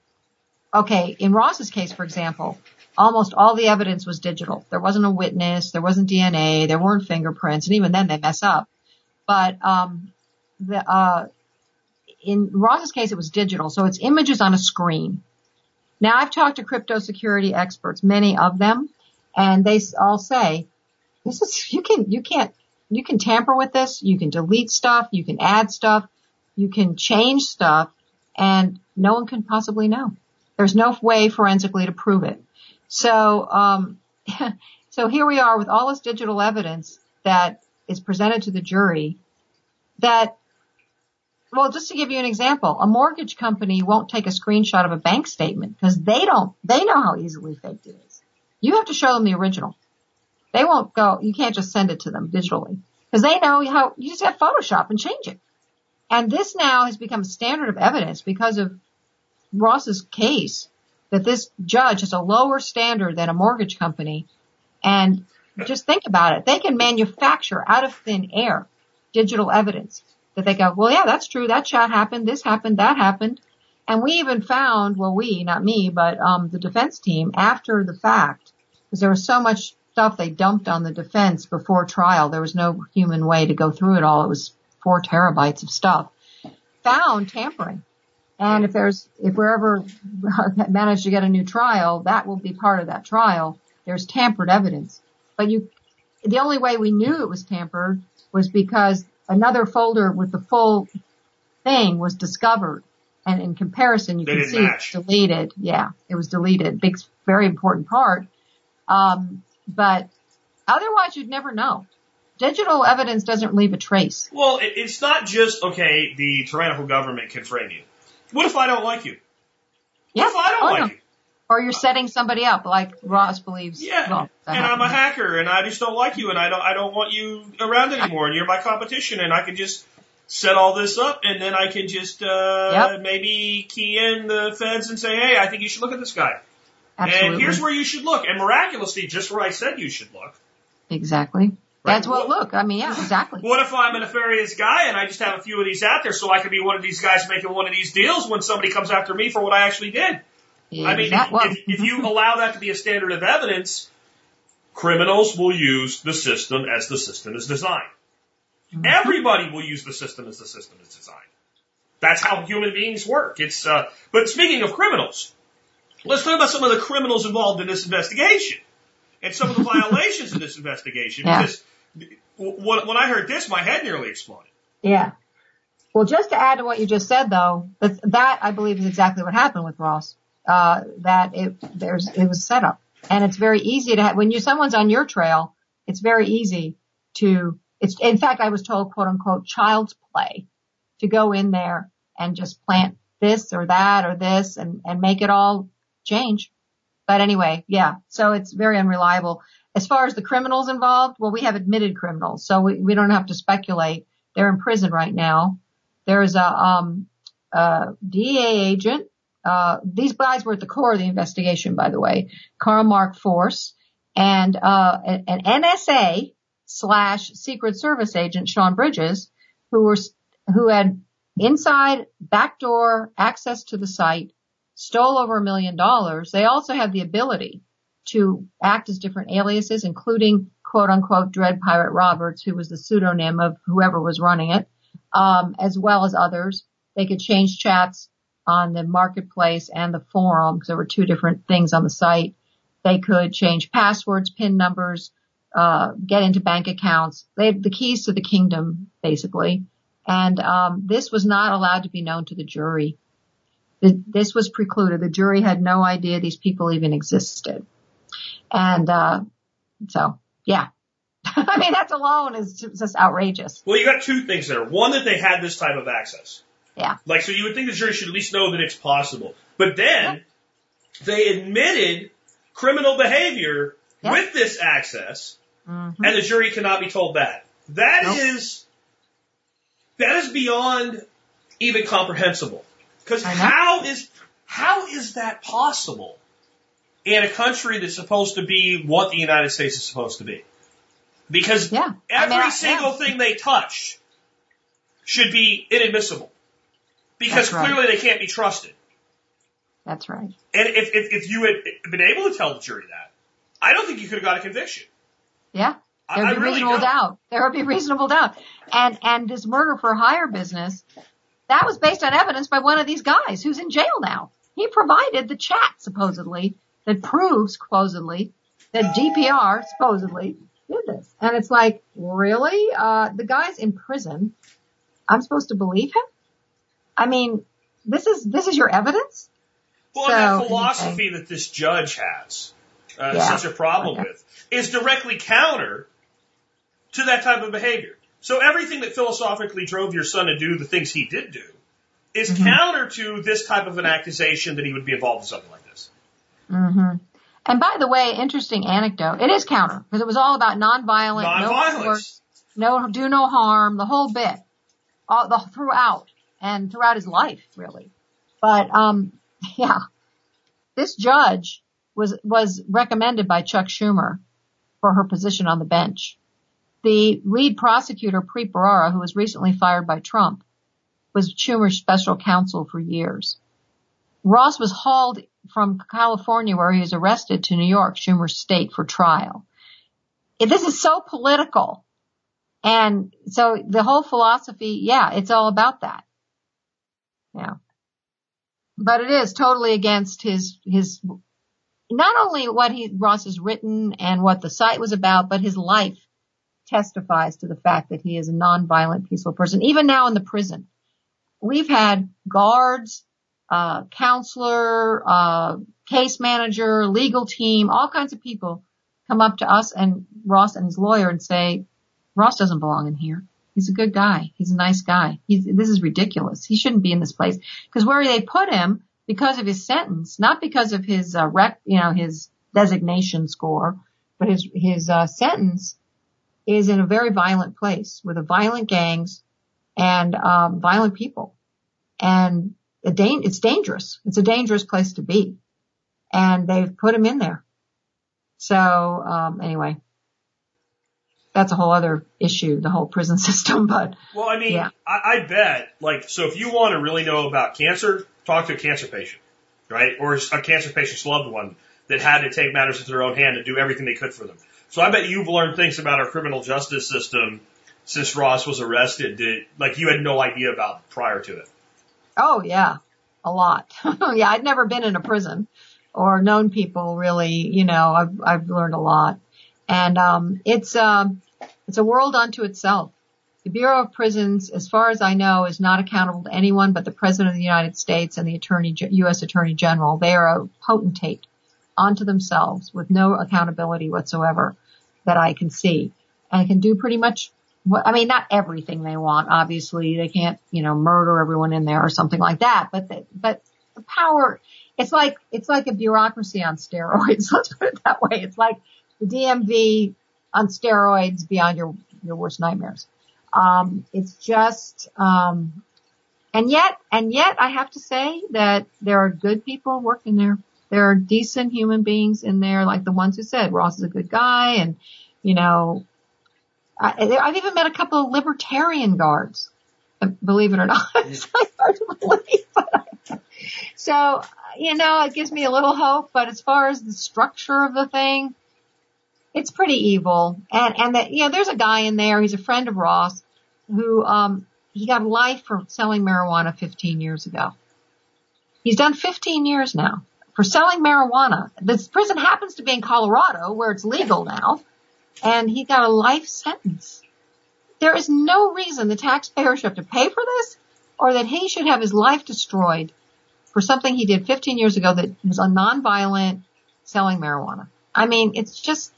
okay, in Ross's case, for example, almost all the evidence was digital. There wasn't a witness, there wasn't DNA, there weren't fingerprints, and even then they mess up. But um, the, uh, in Ross's case, it was digital, so it's images on a screen. Now, I've talked to crypto security experts, many of them, and they all say, "This is you can you can't you can tamper with this. You can delete stuff. You can add stuff. You can change stuff, and no one can possibly know. There's no way forensically to prove it. So, um, so here we are with all this digital evidence that is presented to the jury that well, just to give you an example, a mortgage company won't take a screenshot of a bank statement because they don't, they know how easily faked it is. You have to show them the original. They won't go, you can't just send it to them digitally because they know how, you just have Photoshop and change it. And this now has become a standard of evidence because of Ross's case that this judge has a lower standard than a mortgage company. And just think about it. They can manufacture out of thin air digital evidence that they go, well, yeah, that's true. That shot happened. This happened. That happened. And we even found, well, we, not me, but, um, the defense team after the fact, because there was so much stuff they dumped on the defense before trial. There was no human way to go through it all. It was four terabytes of stuff. Found tampering. And if there's, if we're ever managed to get a new trial, that will be part of that trial. There's tampered evidence. But you, the only way we knew it was tampered was because another folder with the full thing was discovered. And in comparison, you they can see match. it's deleted. Yeah, it was deleted. Big, very important part. Um, but otherwise you'd never know. Digital evidence doesn't leave a trace. Well, it's not just, okay, the tyrannical government can frame you. What if I don't like you? Yeah. What if I don't oh, like no. you? Or you're setting somebody up, like Ross believes. Yeah, well, and I'm a hacker, and I just don't like you, and I don't I don't want you around anymore, and you're my competition, and I can just set all this up, and then I can just uh, Yep. maybe key in the feds and say, hey, I think you should look at this guy, Absolutely. and here's where you should look, and miraculously, just where I said you should look. Exactly. That's Right. what, look, I mean, yeah, exactly. What if I'm a nefarious guy and I just have a few of these out there, so I could be one of these guys making one of these deals when somebody comes after me for what I actually did? Yeah, I mean, Exact- well, if, if you allow that to be a standard of evidence, criminals will use the system as the system is designed. Everybody will use the system as the system is designed. That's how human beings work. It's, uh, but speaking of criminals, let's talk about some of the criminals involved in this investigation and some of the violations of this investigation. Yeah. Because when, when I heard this, my head nearly exploded. Yeah. Well, just to add to what you just said, though, that, that I believe is exactly what happened with Ross. Uh, that it there's it was set up, and it's very easy to have, when you someone's on your trail. It's very easy to. It's in fact, I was told, quote unquote, child's play, to go in there and just plant this or that or this and and make it all change. But anyway, yeah. So it's very unreliable. As far as the criminals involved, well, we have admitted criminals, so we, we don't have to speculate. They're in prison right now. There's a, um, a DA agent. Uh, these guys were at the core of the investigation, by the way. Carl Mark Force and, uh, an an NSA slash Secret Service agent, Shaun Bridges, who were, who had inside backdoor access to the site, stole over a million dollars. They also have the ability to act as different aliases, including quote unquote Dread Pirate Roberts, who was the pseudonym of whoever was running it, um, as well as others. They could change chats on the marketplace and the forum because there were two different things on the site. They could change passwords, PIN numbers, uh, get into bank accounts. They had the keys to the kingdom, basically. And um, this was not allowed to be known to the jury. Th- This was precluded. The jury had no idea these people even existed. And uh, so, yeah. I mean, that alone is just outrageous. Well, you got two things there. One, that they had this type of access. Yeah. Like, so you would think the jury should at least know that it's possible. But then they admitted criminal behavior Yeah. with this access, Mhm. and the jury cannot be told that. That is Nope. that is beyond even comprehensible. Because how is how is that possible in a country that's supposed to be what the United States is supposed to be? Because Yeah. I every mean, I- single yeah. thing they touch should be inadmissible. Because right. clearly they can't be trusted. That's right. And if, if, if you had been able to tell the jury that, I don't think you could have got a conviction. Yeah. I, There'd I be really reasonable don't. doubt. There would be reasonable doubt. And, and this murder for hire business, that was based on evidence by one of these guys who's in jail now. He provided the chat supposedly that proves supposedly that DPR supposedly did this. And it's like, really? Uh, the guy's in prison. I'm supposed to believe him? I mean, this is, this is your evidence? Well, and that So, philosophy that this judge has uh, Yeah. such a problem Okay. with is directly counter to that type of behavior. So everything that philosophically drove your son to do the things he did do is Mhm. counter to this type of an accusation that he would be involved in something like this. Mm-hmm. And by the way, interesting anecdote. It is counter because it was all about nonviolent, no Nonviolence. force, no do no harm, the whole bit, all the throughout and throughout his life, really. But um, yeah, this judge was was recommended by Chuck Schumer for her position on the bench. The lead prosecutor, Preet Bharara, who was recently fired by Trump, was Schumer's special counsel for years. Ross was hauled from California where he was arrested to New York, Schumer's state for trial. This is so political. And so the whole philosophy, yeah, it's all about that. Yeah. But it is totally against his, his, not only what he, Ross has written and what the site was about, but his life testifies to the fact that he is a nonviolent, peaceful person, even now in the prison. We've had guards, uh, counselor, uh, case manager, legal team, all kinds of people come up to us and Ross and his lawyer and say, Ross doesn't belong in here. He's a good guy. He's a nice guy. He's, this is ridiculous. He shouldn't be in this place because where they put him because of his sentence, not because of his uh, rec, you know, his designation score, but his his uh, sentence is in a very violent place with a violent gangs and um, violent people, and da- it's dangerous. It's a dangerous place to be, and they've put him in there. So um, anyway, that's a whole other issue, the whole prison system. But well, I mean, yeah. I, I bet like so if you want to really know about cancer, talk to a cancer patient, right, or a cancer patient's loved one that had to take matters into their own hand and do everything they could for them. So I bet you've learned things about our criminal justice system since Ross was arrested that like you had no idea about prior to it. Oh yeah, a lot. yeah, I'd never been in a prison or known people really, you know, I've, I've learned a lot. And, um, it's, um, it's a world unto itself. The Bureau of Prisons, as far as I know, is not accountable to anyone but the President of the United States and the Attorney, U.S. Attorney General. They are a potentate onto themselves with no accountability whatsoever that I can see. And can do pretty much what, I mean, not everything they want, obviously. They can't, you know, murder everyone in there or something like that, but, the, but the power, it's like, it's like a bureaucracy on steroids. Let's put it that way. It's like the DMV on steroids beyond your, your worst nightmares. Um, it's just, um, and yet, and yet I have to say that there are good people working there. There are decent human beings in there, like the ones who said Ross is a good guy and, you know, I, I've even met a couple of libertarian guards, uh, believe it or not. it's like hard to believe, so, you know, it gives me a little hope, but as far as the structure of the thing, it's pretty evil. And, and that, you know, there's a guy in there, he's a friend of Ross, who, um, he got a life for selling marijuana 15 years ago. He's done 15 years now for selling marijuana. This prison happens to be in Colorado where it's legal now and he got a life sentence. There is no reason the taxpayer should have to pay for this or that he should have his life destroyed for something he did 15 years ago that was a nonviolent selling marijuana. I mean, it's just,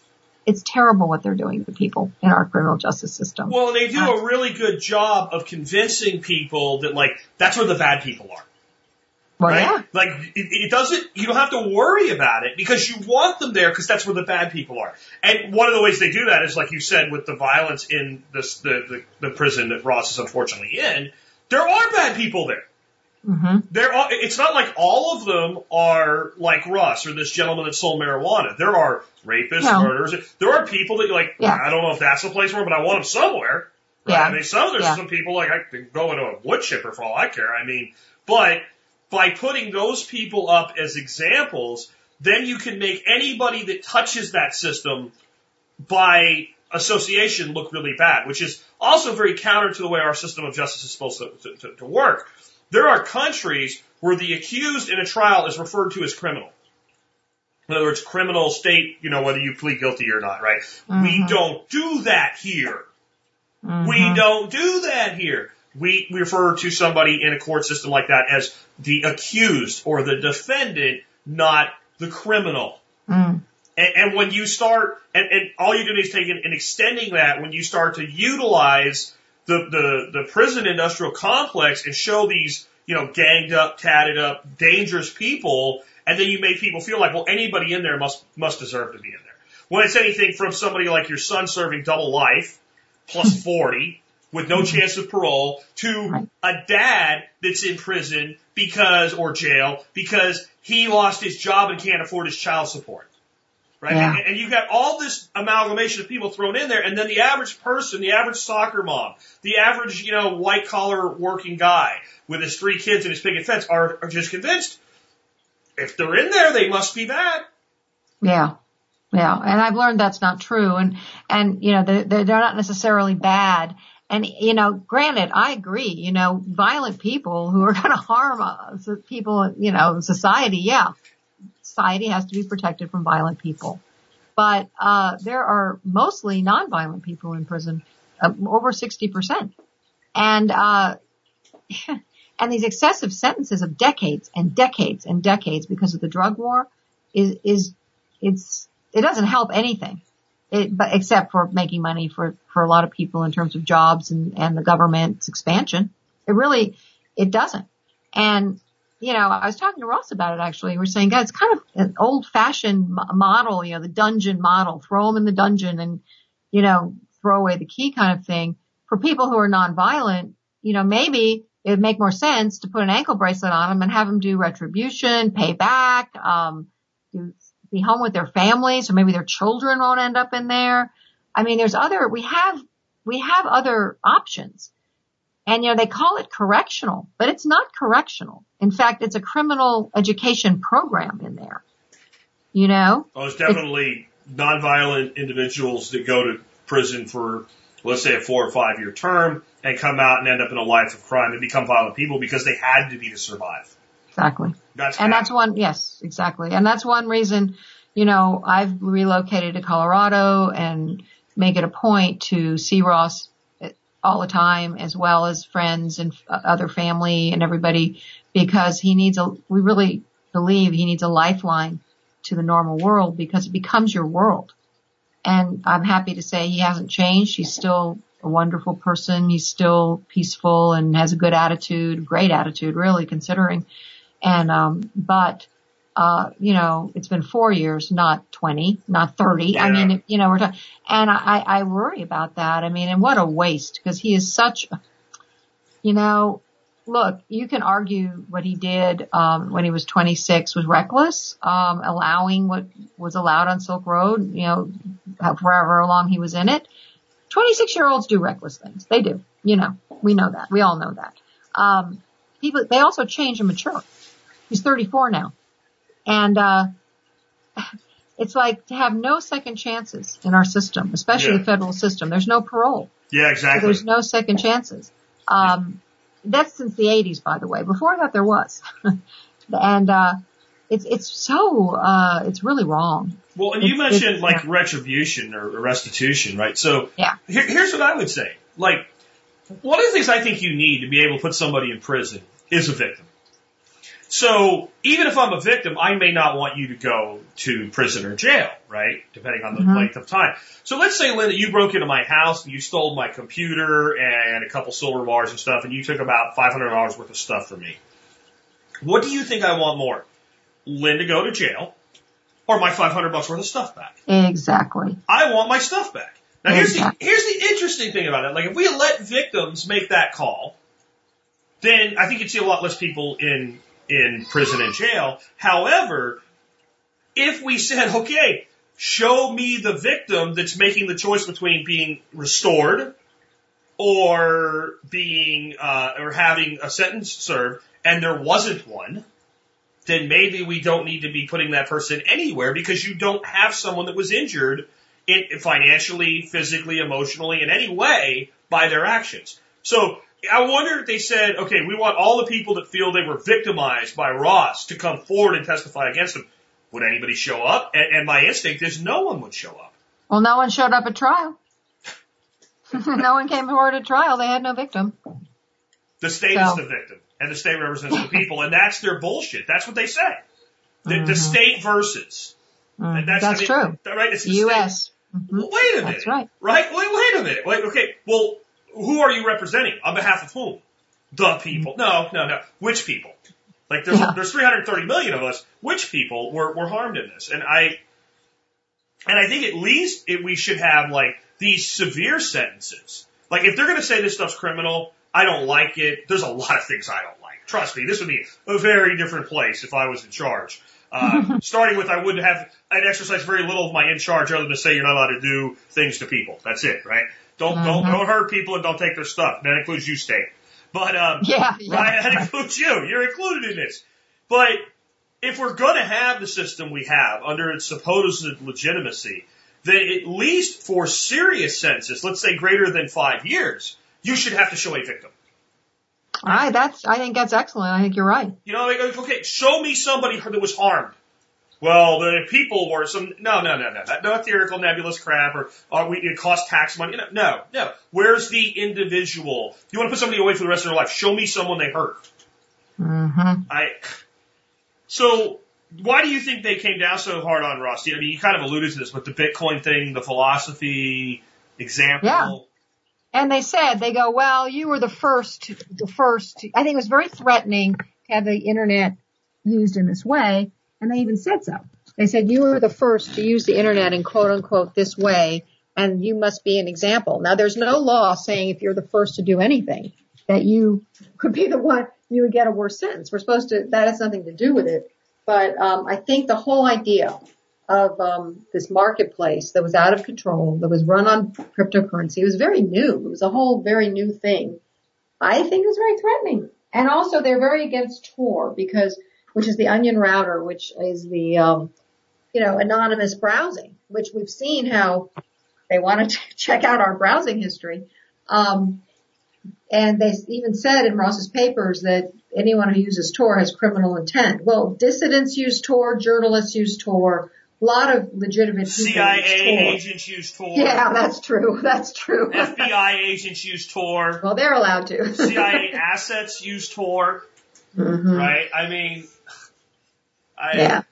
it's terrible what they're doing to people in our criminal justice system. Well, they do a really good job of convincing people that like, that's where the bad people are. Well, right? yeah. Like it, it doesn't, you don't have to worry about it because you want them there because that's where the bad people are. And one of the ways they do that is like you said with the violence in this, the, the, the prison that Ross is unfortunately in, there are bad people there. Mm-hmm. There are, it's not like all of them are like Russ or this gentleman that sold marijuana. There are rapists, No. murderers. There are people that you're like, Yeah. I don't know if that's the place for them, but I want them somewhere. Right? Yeah. I mean, some, there's Yeah. some people like I could go into a wood chipper for all I care. I mean, but by putting those people up as examples, then you can make anybody that touches that system by association look really bad, which is also very counter to the way our system of justice is supposed to, to, to work. There are countries where the accused in a trial is referred to as criminal. In other words, criminal state, you know, whether you plead guilty or not, right? We mm-hmm. don't do that here. We mm-hmm. don't do that here. We, refer to somebody in a court system like that as the accused or the defendant, not the criminal. Mm. And, and when you start, and, and all you're doing is taking and extending that when you start to utilize the, the, the prison industrial complex and show these, you know, ganged up, tatted up, dangerous people, and then you make people feel like, well, anybody in there must, must deserve to be in there. When it's anything from somebody like your son serving double life, plus 40, with no chance of parole, to a dad that's in prison because, or jail, because he lost his job and can't afford his child support. Right? Yeah. And, and you've got all this amalgamation of people thrown in there, and then the average person, the average soccer mom, the average, you know, white collar working guy with his three kids and his picket fence are, are just convinced if they're in there, they must be bad. Yeah. Yeah. And I've learned that's not true. And, and, you know, they're, they're not necessarily bad. And, you know, granted, I agree, you know, violent people who are going to harm us, people, you know, society, yeah. Society has to be protected from violent people. But, uh, there are mostly nonviolent people in prison, uh, over 60%. And, uh, and these excessive sentences of decades and decades and decades because of the drug war is, is, it's, it doesn't help anything. It, but except for making money for, for a lot of people in terms of jobs and, and the government's expansion. It really, it doesn't. And, you know, I was talking to Ross about it actually. We are saying, God, it's kind of an old fashioned model, you know, the dungeon model, throw them in the dungeon and, you know, throw away the key kind of thing. For people who are nonviolent, you know, maybe it would make more sense to put an ankle bracelet on them and have them do retribution, pay back, um, do be home with their families or maybe their children won't end up in there. I mean, there's other, we have, we have other options. And you know, they call it correctional, but it's not correctional. In fact, it's a criminal education program in there. You know? Oh, it's definitely it's, nonviolent individuals that go to prison for, let's say, a four or five year term and come out and end up in a life of crime and become violent people because they had to be to survive. Exactly. That's and that's one, yes, exactly. And that's one reason, you know, I've relocated to Colorado and make it a point to see Ross eh, all the time as well as friends and uh, other family and everybody because he needs a, we really believe he needs a lifeline to the normal world because it becomes your world. And I'm happy to say he hasn't changed. He's still a wonderful person. He's still peaceful and has a good attitude, great attitude really considering. And, um, but, uh, you know, it's been four years, not 20, not 30. Yeah. I mean, you know, we're talking, and I, I worry about that. I mean, and what a waste because he is such, you know, look, you can argue what he did, um, when he was 26 was reckless, um, allowing what was allowed on Silk Road, you know, however long he was in it. 26 year olds do reckless things. They do. You know, we know that. We all know that. Um, people, they also change and mature. He's 34 now. And, uh, it's like to have no second chances in our system, especially yeah. the federal system. There's no parole. Yeah, exactly. So there's no second chances. Um, that's since the 80s, by the way. Before that, there was. and, uh, it's, it's so, uh, it's really wrong. Well, and you it's, mentioned it's, like yeah. retribution or restitution, right? So yeah. Here, here's what I would say. Like, one of the things I think you need to be able to put somebody in prison is a victim. So even if I'm a victim, I may not want you to go to prison or jail, right? Depending on the mm-hmm. length of time. So let's say, Linda, you broke into my house and you stole my computer and a couple silver bars and stuff, and you took about $500 worth of stuff from me. What do you think I want more? Linda to go to jail or my 500 bucks worth of stuff back? Exactly. I want my stuff back. Now here's the, here's the interesting thing about it. Like if we let victims make that call, then I think you'd see a lot less people in in prison and jail. However, if we said, okay, show me the victim that's making the choice between being restored or being uh, or having a sentence served, and there wasn't one, then maybe we don't need to be putting that person anywhere because you don't have someone that was injured in, financially, physically, emotionally, in any way by their actions. So I wonder if they said, okay, we want all the people that feel they were victimized by Ross to come forward and testify against him. Would anybody show up? And, and my instinct is no one would show up. Well, no one showed up at trial. no one came forward at trial. They had no victim. The state so. is the victim, and the state represents the people, and that's their bullshit. That's what they say. The, mm-hmm. the state versus. Mm, that's, that's I mean, true. Right? It's the U.S. Mm-hmm. Well, wait a minute. That's right. Right? Wait, wait a minute. Wait, okay. Well, who are you representing? On behalf of whom? The people. No, no, no. Which people? Like there's yeah. there's 330 million of us. Which people were were harmed in this? And I and I think at least it, we should have like these severe sentences. Like if they're going to say this stuff's criminal, I don't like it. There's a lot of things I don't like. Trust me, this would be a very different place if I was in charge. Uh, starting with I wouldn't have, I'd exercise very little of my in charge other than to say you're not allowed to do things to people. That's it, right? Don't mm-hmm. don't don't hurt people and don't take their stuff. That includes you, state. But um, yeah, yeah, right, that includes you. You're included in this. But if we're going to have the system we have under its supposed legitimacy, then at least for serious sentences, let's say greater than five years, you should have to show a victim. I that's I think that's excellent. I think you're right. You know, okay, show me somebody that was harmed well, the people were some, no, no, no, no, no, no theoretical nebulous crap or, or we, it costs tax money. No, no, no. Where's the individual? You want to put somebody away for the rest of their life? Show me someone they hurt. Mm-hmm. I, so why do you think they came down so hard on Ross? I mean, you kind of alluded to this, but the Bitcoin thing, the philosophy example. Yeah. And they said, they go, well, you were the first, the first, I think it was very threatening to have the internet used in this way. And they even said so. They said, you were the first to use the internet in quote unquote this way. And you must be an example. Now there's no law saying if you're the first to do anything that you could be the one, you would get a worse sentence. We're supposed to, that has nothing to do with it. But, um, I think the whole idea of um, this marketplace that was out of control, that was run on cryptocurrency. It was very new. It was a whole very new thing. I think it was very threatening. And also they're very against Tor because, which is the onion router, which is the, um, you know, anonymous browsing, which we've seen how they want to check out our browsing history. Um, and they even said in Ross's papers that anyone who uses Tor has criminal intent. Well, dissidents use Tor, journalists use Tor, a lot of legitimate people CIA agents use Tor. Yeah, that's true. That's true. FBI agents use Tor. Well, they're allowed to. CIA assets use Tor. Mm-hmm. Right? I mean, I, yeah.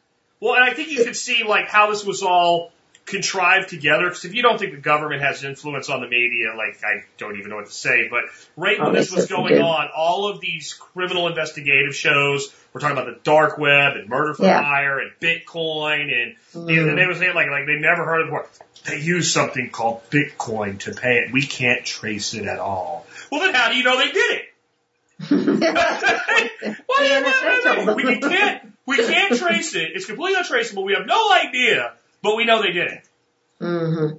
Well, and I think you could see like how this was all contrived together. Because if you don't think the government has influence on the media, like I don't even know what to say. But right when Oh, this was going do. on, all of these criminal investigative shows. We're talking about the dark web and murder for Yeah. hire and Bitcoin and, Mhm. and they were saying like like they never heard of it before. They use something called Bitcoin to pay it. We can't trace it at all. Well, then how do you know they did it? The yeah, NSA well, we can't we can't trace it. It's completely untraceable. We have no idea, but we know they did it. hmm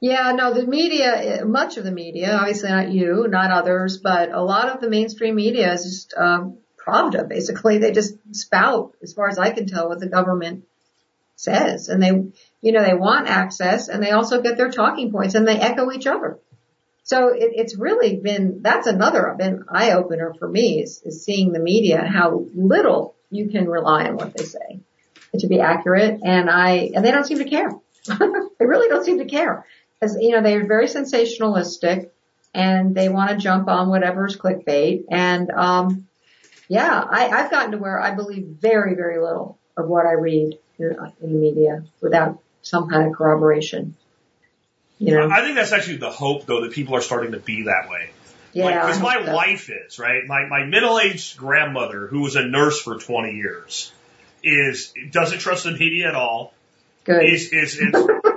Yeah, no, the media, much of the media, obviously not you, not others, but a lot of the mainstream media is just um, Pravda, basically. They just spout, as far as I can tell, what the government says. And they, you know, they want access and they also get their talking points and they echo each other. So it, it's really been, that's another been eye opener for me is, is seeing the media how little you can rely on what they say to be accurate. And I, and they don't seem to care. they really don't seem to care. As, you know, they're very sensationalistic and they want to jump on whatever's clickbait. And, um, yeah, I, I've gotten to where I believe very, very little of what I read in, in the media without some kind of corroboration. You know? I think that's actually the hope, though, that people are starting to be that way. Yeah. Because I my wife is, right? My, my middle-aged grandmother, who was a nurse for 20 years, is, doesn't trust the media at all, Good. is, is, is,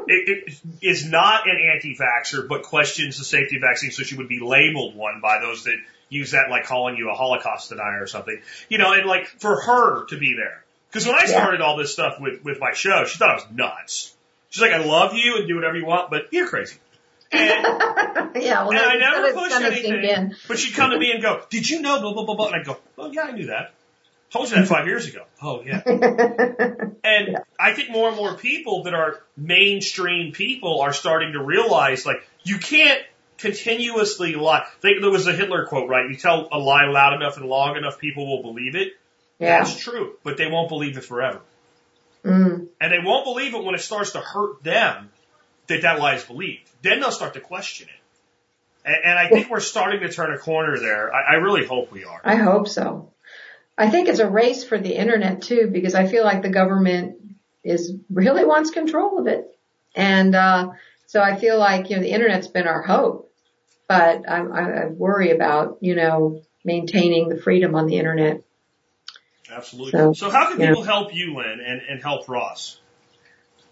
it, it, is not an anti-vaxxer, but questions the safety of vaccines, so she would be labeled one by those that use that like calling you a Holocaust denier or something. You know, and like for her to be there. Because when I Yeah. started all this stuff with, with my show, she thought I was nuts. She's like, I love you and do whatever you want, but you're crazy. And, yeah, well, and I never pushed anything. But she'd come to me and go, "Did you know blah blah blah blah?" And I go, "Oh yeah, I knew that. Told you that five years ago." Oh yeah. And Yeah. I think more and more people that are mainstream people are starting to realize, like, you can't continuously lie. They, there was a Hitler quote, right? You tell a lie loud enough and long enough, people will believe it. yeah. That's true, but they won't believe it forever. Mm. And they won't believe it when it starts to hurt them that that lie is believed. Then they'll start to question it. And, and I think we're starting to turn a corner there. I, I really hope we are. I hope so. I think it's a race for the internet too, because I feel like the government is really wants control of it. And, uh, so I feel like, you know, the internet's been our hope, but I, I I worry about, you know, maintaining the freedom on the internet. Absolutely. So, So, how can people help you, Lyn, and, and help Ross?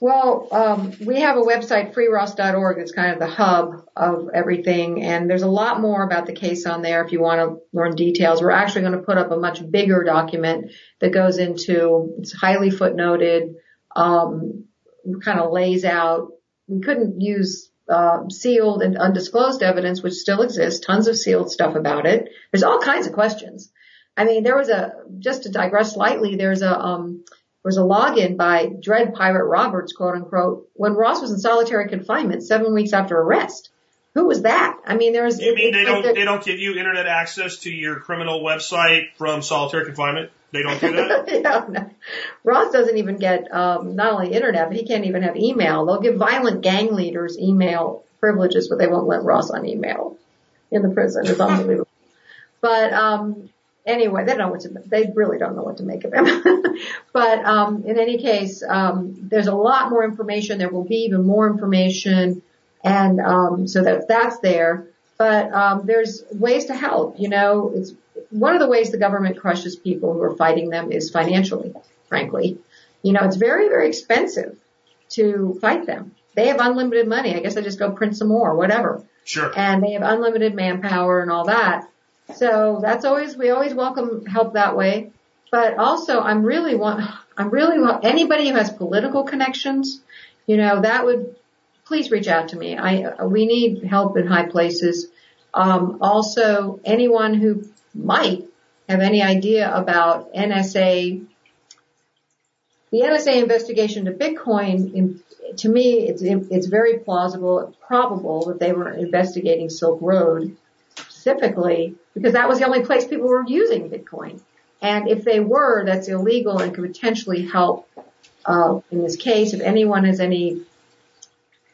Well, um, we have a website, freeross.org. It's kind of the hub of everything. And there's a lot more about the case on there if you want to learn details. We're actually going to put up a much bigger document that goes into, it's highly footnoted, um, kind of lays out. We couldn't use uh, sealed and undisclosed evidence, which still exists, tons of sealed stuff about it. There's all kinds of questions. I mean, there was a, just to digress slightly, there's a, um, was a login by Dread Pirate Roberts, quote unquote, when Ross was in solitary confinement seven weeks after arrest. Who was that? I mean, there was. You mean they don't the- they don't give you internet access to your criminal website from solitary confinement? They don't do that. yeah, no. Ross doesn't even get um, not only internet, but he can't even have email. They'll give violent gang leaders email privileges, but they won't let Ross on email in the prison. It's unbelievable. But um, anyway, they don't know what to, they really don't know what to make of him. but, um, in any case, um, there's a lot more information. There will be even more information. And, um, so that that's there. But, um, there's ways to help, you know, it's one of the ways the government crushes people who are fighting them is financially, frankly. You know, it's very, very expensive to fight them. They have unlimited money. I guess I just go print some more, whatever. Sure. And they have unlimited manpower and all that. So that's always, we always welcome help that way. But also I'm really want, I'm really want, anybody who has political connections, you know, that would, please reach out to me. I, we need help in high places. Um, also anyone who might have any idea about NSA, the NSA investigation to Bitcoin, in, to me, it's, it's very plausible, probable that they were investigating Silk Road specifically because that was the only place people were using Bitcoin. And if they were, that's illegal and could potentially help, uh, in this case, if anyone has any,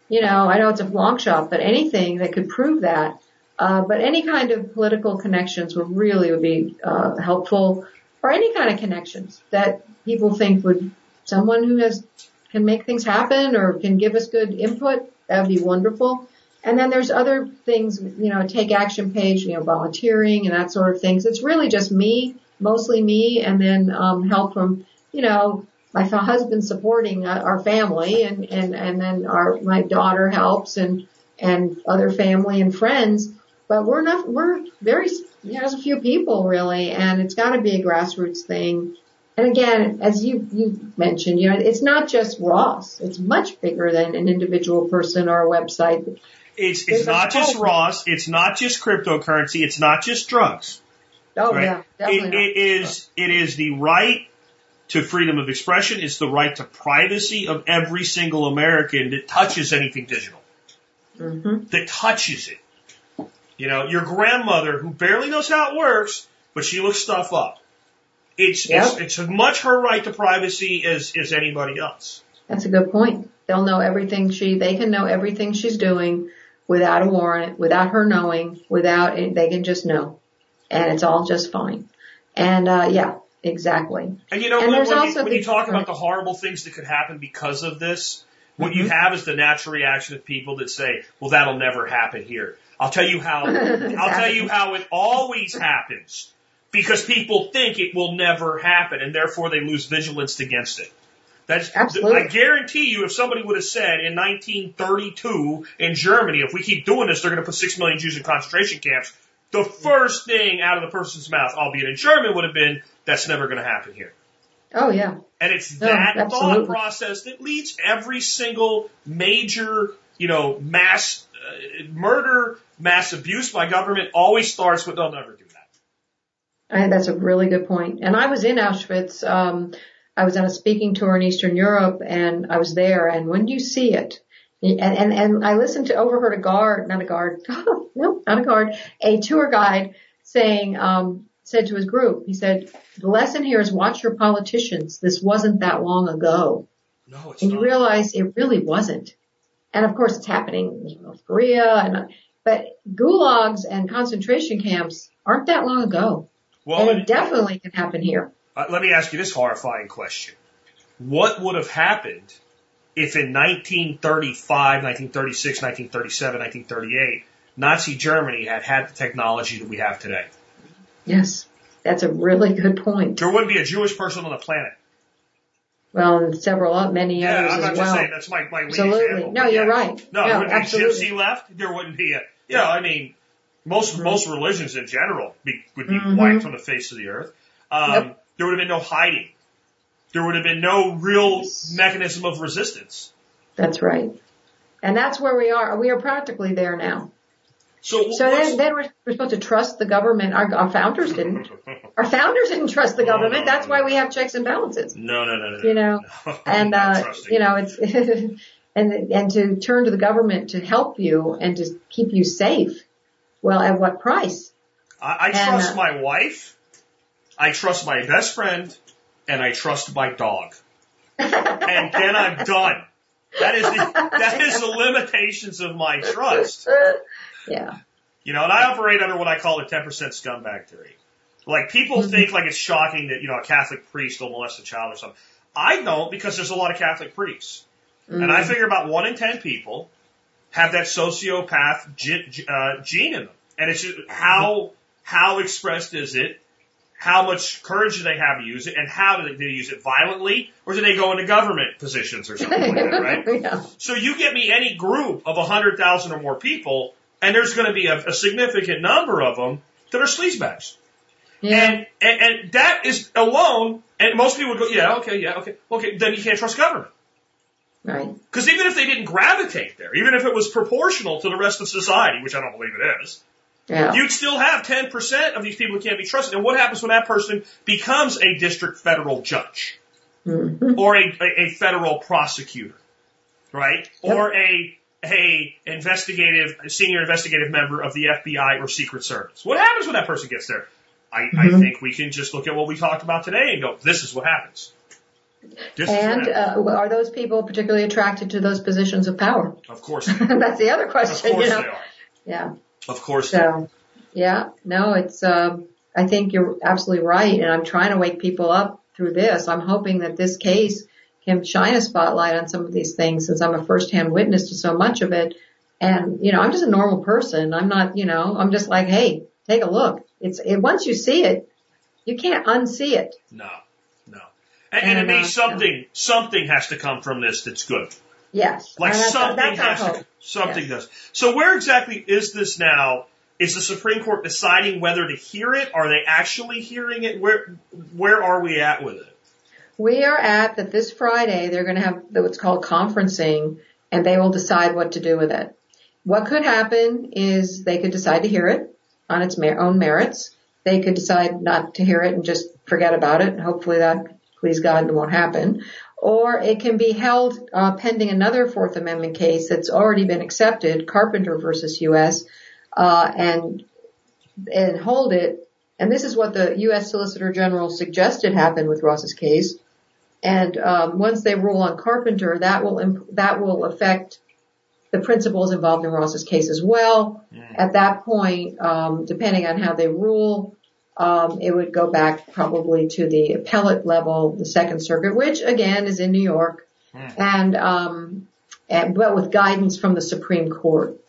you know, I know it's a long shot, but anything that could prove that, uh, but any kind of political connections would really would be, uh, helpful or any kind of connections that people think would, someone who has, can make things happen or can give us good input, that would be wonderful. And then there's other things, you know, take action page, you know, volunteering and that sort of things. It's really just me, mostly me, and then um, help from, you know, my husband supporting uh, our family, and and and then our my daughter helps, and and other family and friends. But we're not, we're very, you know, there's a few people really, and it's got to be a grassroots thing. And again, as you you mentioned, you know, it's not just Ross. It's much bigger than an individual person or a website. It's it's not just Ross. It's not just cryptocurrency. It's not just drugs. Oh right? yeah, definitely. It, it is it is the right to freedom of expression. It's the right to privacy of every single American that touches anything digital. Mm-hmm. That touches it. You know, your grandmother who barely knows how it works, but she looks stuff up. It's yep. it's, it's as much her right to privacy as as anybody else. That's a good point. They'll know everything she they can know everything she's doing without a warrant, without her knowing, without they can just know, and it's all just fine. And uh, yeah, exactly. And you know, and when, when, you, when you talk about the horrible things that could happen because of this, what mm-hmm. you have is the natural reaction of people that say, "Well, that'll never happen here." I'll tell you how. I'll tell you how it always happens because people think it will never happen, and therefore they lose vigilance against it. That's, Absolutely. I guarantee you, if somebody would have said in 1932 in Germany, if we keep doing this, they're going to put six million Jews in concentration camps. The first thing out of the person's mouth, albeit in German, would have been, that's never going to happen here. Oh yeah. And it's that thought process that leads every single major, you know, mass uh, murder, mass abuse by government always starts with they'll never do that. And that's a really good point. And I was in Auschwitz um, I was on a speaking tour in Eastern Europe and I was there and when do you see it, and, and, and I listened to, overheard a guard, not a guard, no, not a guard, a tour guide saying, um, said to his group, he said, the lesson here is watch your politicians. This wasn't that long ago. No, it's and not. you realize it really wasn't. And of course it's happening in North Korea and, but gulags and concentration camps aren't that long ago. Well, and it definitely can happen here. Uh, let me ask you this horrifying question. What would have happened if in 1935, 1936, 1937, 1938, Nazi Germany had had the technology that we have today? Yes, that's a really good point. There wouldn't be a Jewish person on the planet. Well, and several, uh, many yeah, others I'm not as just well. saying that's my, my absolutely. example. No, you're right. No, no there wouldn't absolutely. be gypsy left. There wouldn't be a, you know, I mean, most, mm-hmm. most religions in general be, would be mm-hmm. wiped from the face of the earth. Um, yep there would have been no hiding. There would have been no real mechanism of resistance. That's right. And that's where we are. We are practically there now. So, so then, then we're, we're, supposed to trust the government. Our, our founders didn't. Our founders didn't trust the government. No, no, that's no, why we have checks and balances. No, no, no, no. You know, and uh, you know, it's and and to turn to the government to help you and to keep you safe. Well, at what price? I, I and, trust uh, my wife I trust my best friend and I trust my dog. and then I'm done. That is the, that is the limitations of my trust. Yeah. You know, and I operate under what I call the 10% scumbag theory. Like people mm-hmm. think like it's shocking that, you know, a Catholic priest will molest a child or something. I don't because there's a lot of Catholic priests. Mm-hmm. And I mm. figure about one in ten people have that sociopath uh, gene in them. And it's just how, how expressed is it? How much courage do they have to use it? And how do they, do they use it violently? Or do they go into government positions or something like that, right? yeah. So you get me any group of 100,000 or more people, and there's going to be a, a significant number of them that are sleazebags. Yeah. And, and, and that is alone, and most people would go, yeah, okay, yeah, okay, okay, then you can't trust government. Right. Because even if they didn't gravitate there, even if it was proportional to the rest of society, which I don't believe it is, yeah. you'd still have 10% of these people who can't be trusted. And what happens when that person becomes a district federal judge? Mm-hmm. Or a, a, a, federal prosecutor, right? Yep. Or a, a investigative, a senior investigative member of the FBI or Secret Service. What happens when that person gets there? I, mm-hmm. I think we can just look at what we talked about today and go, this is what happens. This and uh, are those people particularly attracted to those positions of power? Of course. That's the other question. Of course you know? they are. Yeah. Of course. So, yeah, no, it's. Um, I think you're absolutely right, and I'm trying to wake people up through this. I'm hoping that this case can shine a spotlight on some of these things, since I'm a firsthand witness to so much of it. And you know, I'm just a normal person. I'm not, you know, I'm just like, hey, take a look. It's it, once you see it, you can't unsee it. No. And, and, and it means something, yeah. something has to come from this that's good. Yes. Like that's, something that's has to, something yes. does. So where exactly is this now? Is the Supreme Court deciding whether to hear it? Are they actually hearing it? Where, where are we at with it? We are at that this Friday they're going to have what's called conferencing and they will decide what to do with it. What could happen is they could decide to hear it on its own merits. They could decide not to hear it and just forget about it. Hopefully that please God, it won't happen. Or it can be held uh, pending another Fourth Amendment case that's already been accepted, Carpenter versus U.S., uh, and and hold it. And this is what the U.S. Solicitor General suggested happen with Ross's case. And um, once they rule on Carpenter, that will imp- that will affect the principles involved in Ross's case as well. Mm. At that point, um, depending on how they rule, um, it would go back probably to the appellate level, the Second Circuit, which again is in New York, mm. and um, and but with guidance from the Supreme Court.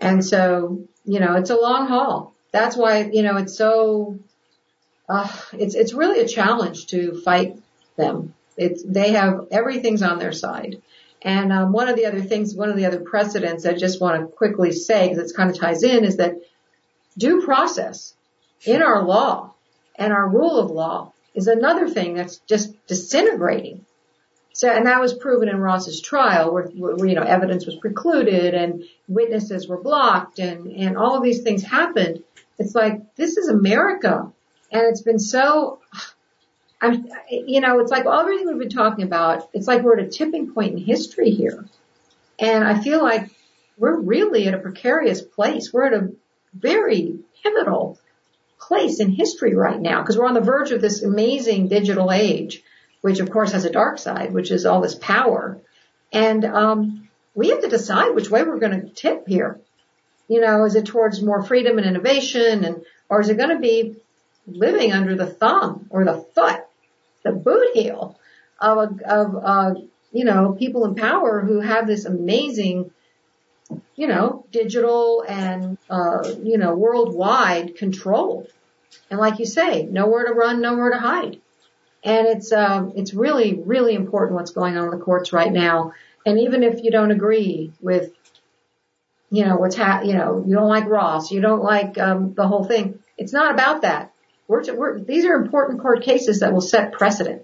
And so, you know, it's a long haul. That's why, you know, it's so, uh, it's, it's really a challenge to fight them. It's, they have, everything's on their side. And, um, one of the other things, one of the other precedents I just want to quickly say, because it kind of ties in, is that due process in our law and our rule of law is another thing that's just disintegrating. So, and that was proven in Ross's trial where, where, you know, evidence was precluded and witnesses were blocked and, and all of these things happened. It's like, this is America. And it's been so, I'm, you know, it's like all everything we've been talking about, it's like we're at a tipping point in history here. And I feel like we're really at a precarious place. We're at a very pivotal place in history right now because we're on the verge of this amazing digital age, which of course has a dark side, which is all this power. And um, we have to decide which way we're going to tip here. You know, is it towards more freedom and innovation, and or is it going to be living under the thumb or the foot, the boot heel of of uh, you know people in power who have this amazing you know, digital and, uh, you know, worldwide control. And like you say, nowhere to run, nowhere to hide. And it's, um, it's really, really important what's going on in the courts right now. And even if you don't agree with, you know, what's ha- you know, you don't like Ross, you don't like, um, the whole thing. It's not about that. We're, we're, these are important court cases that will set precedent.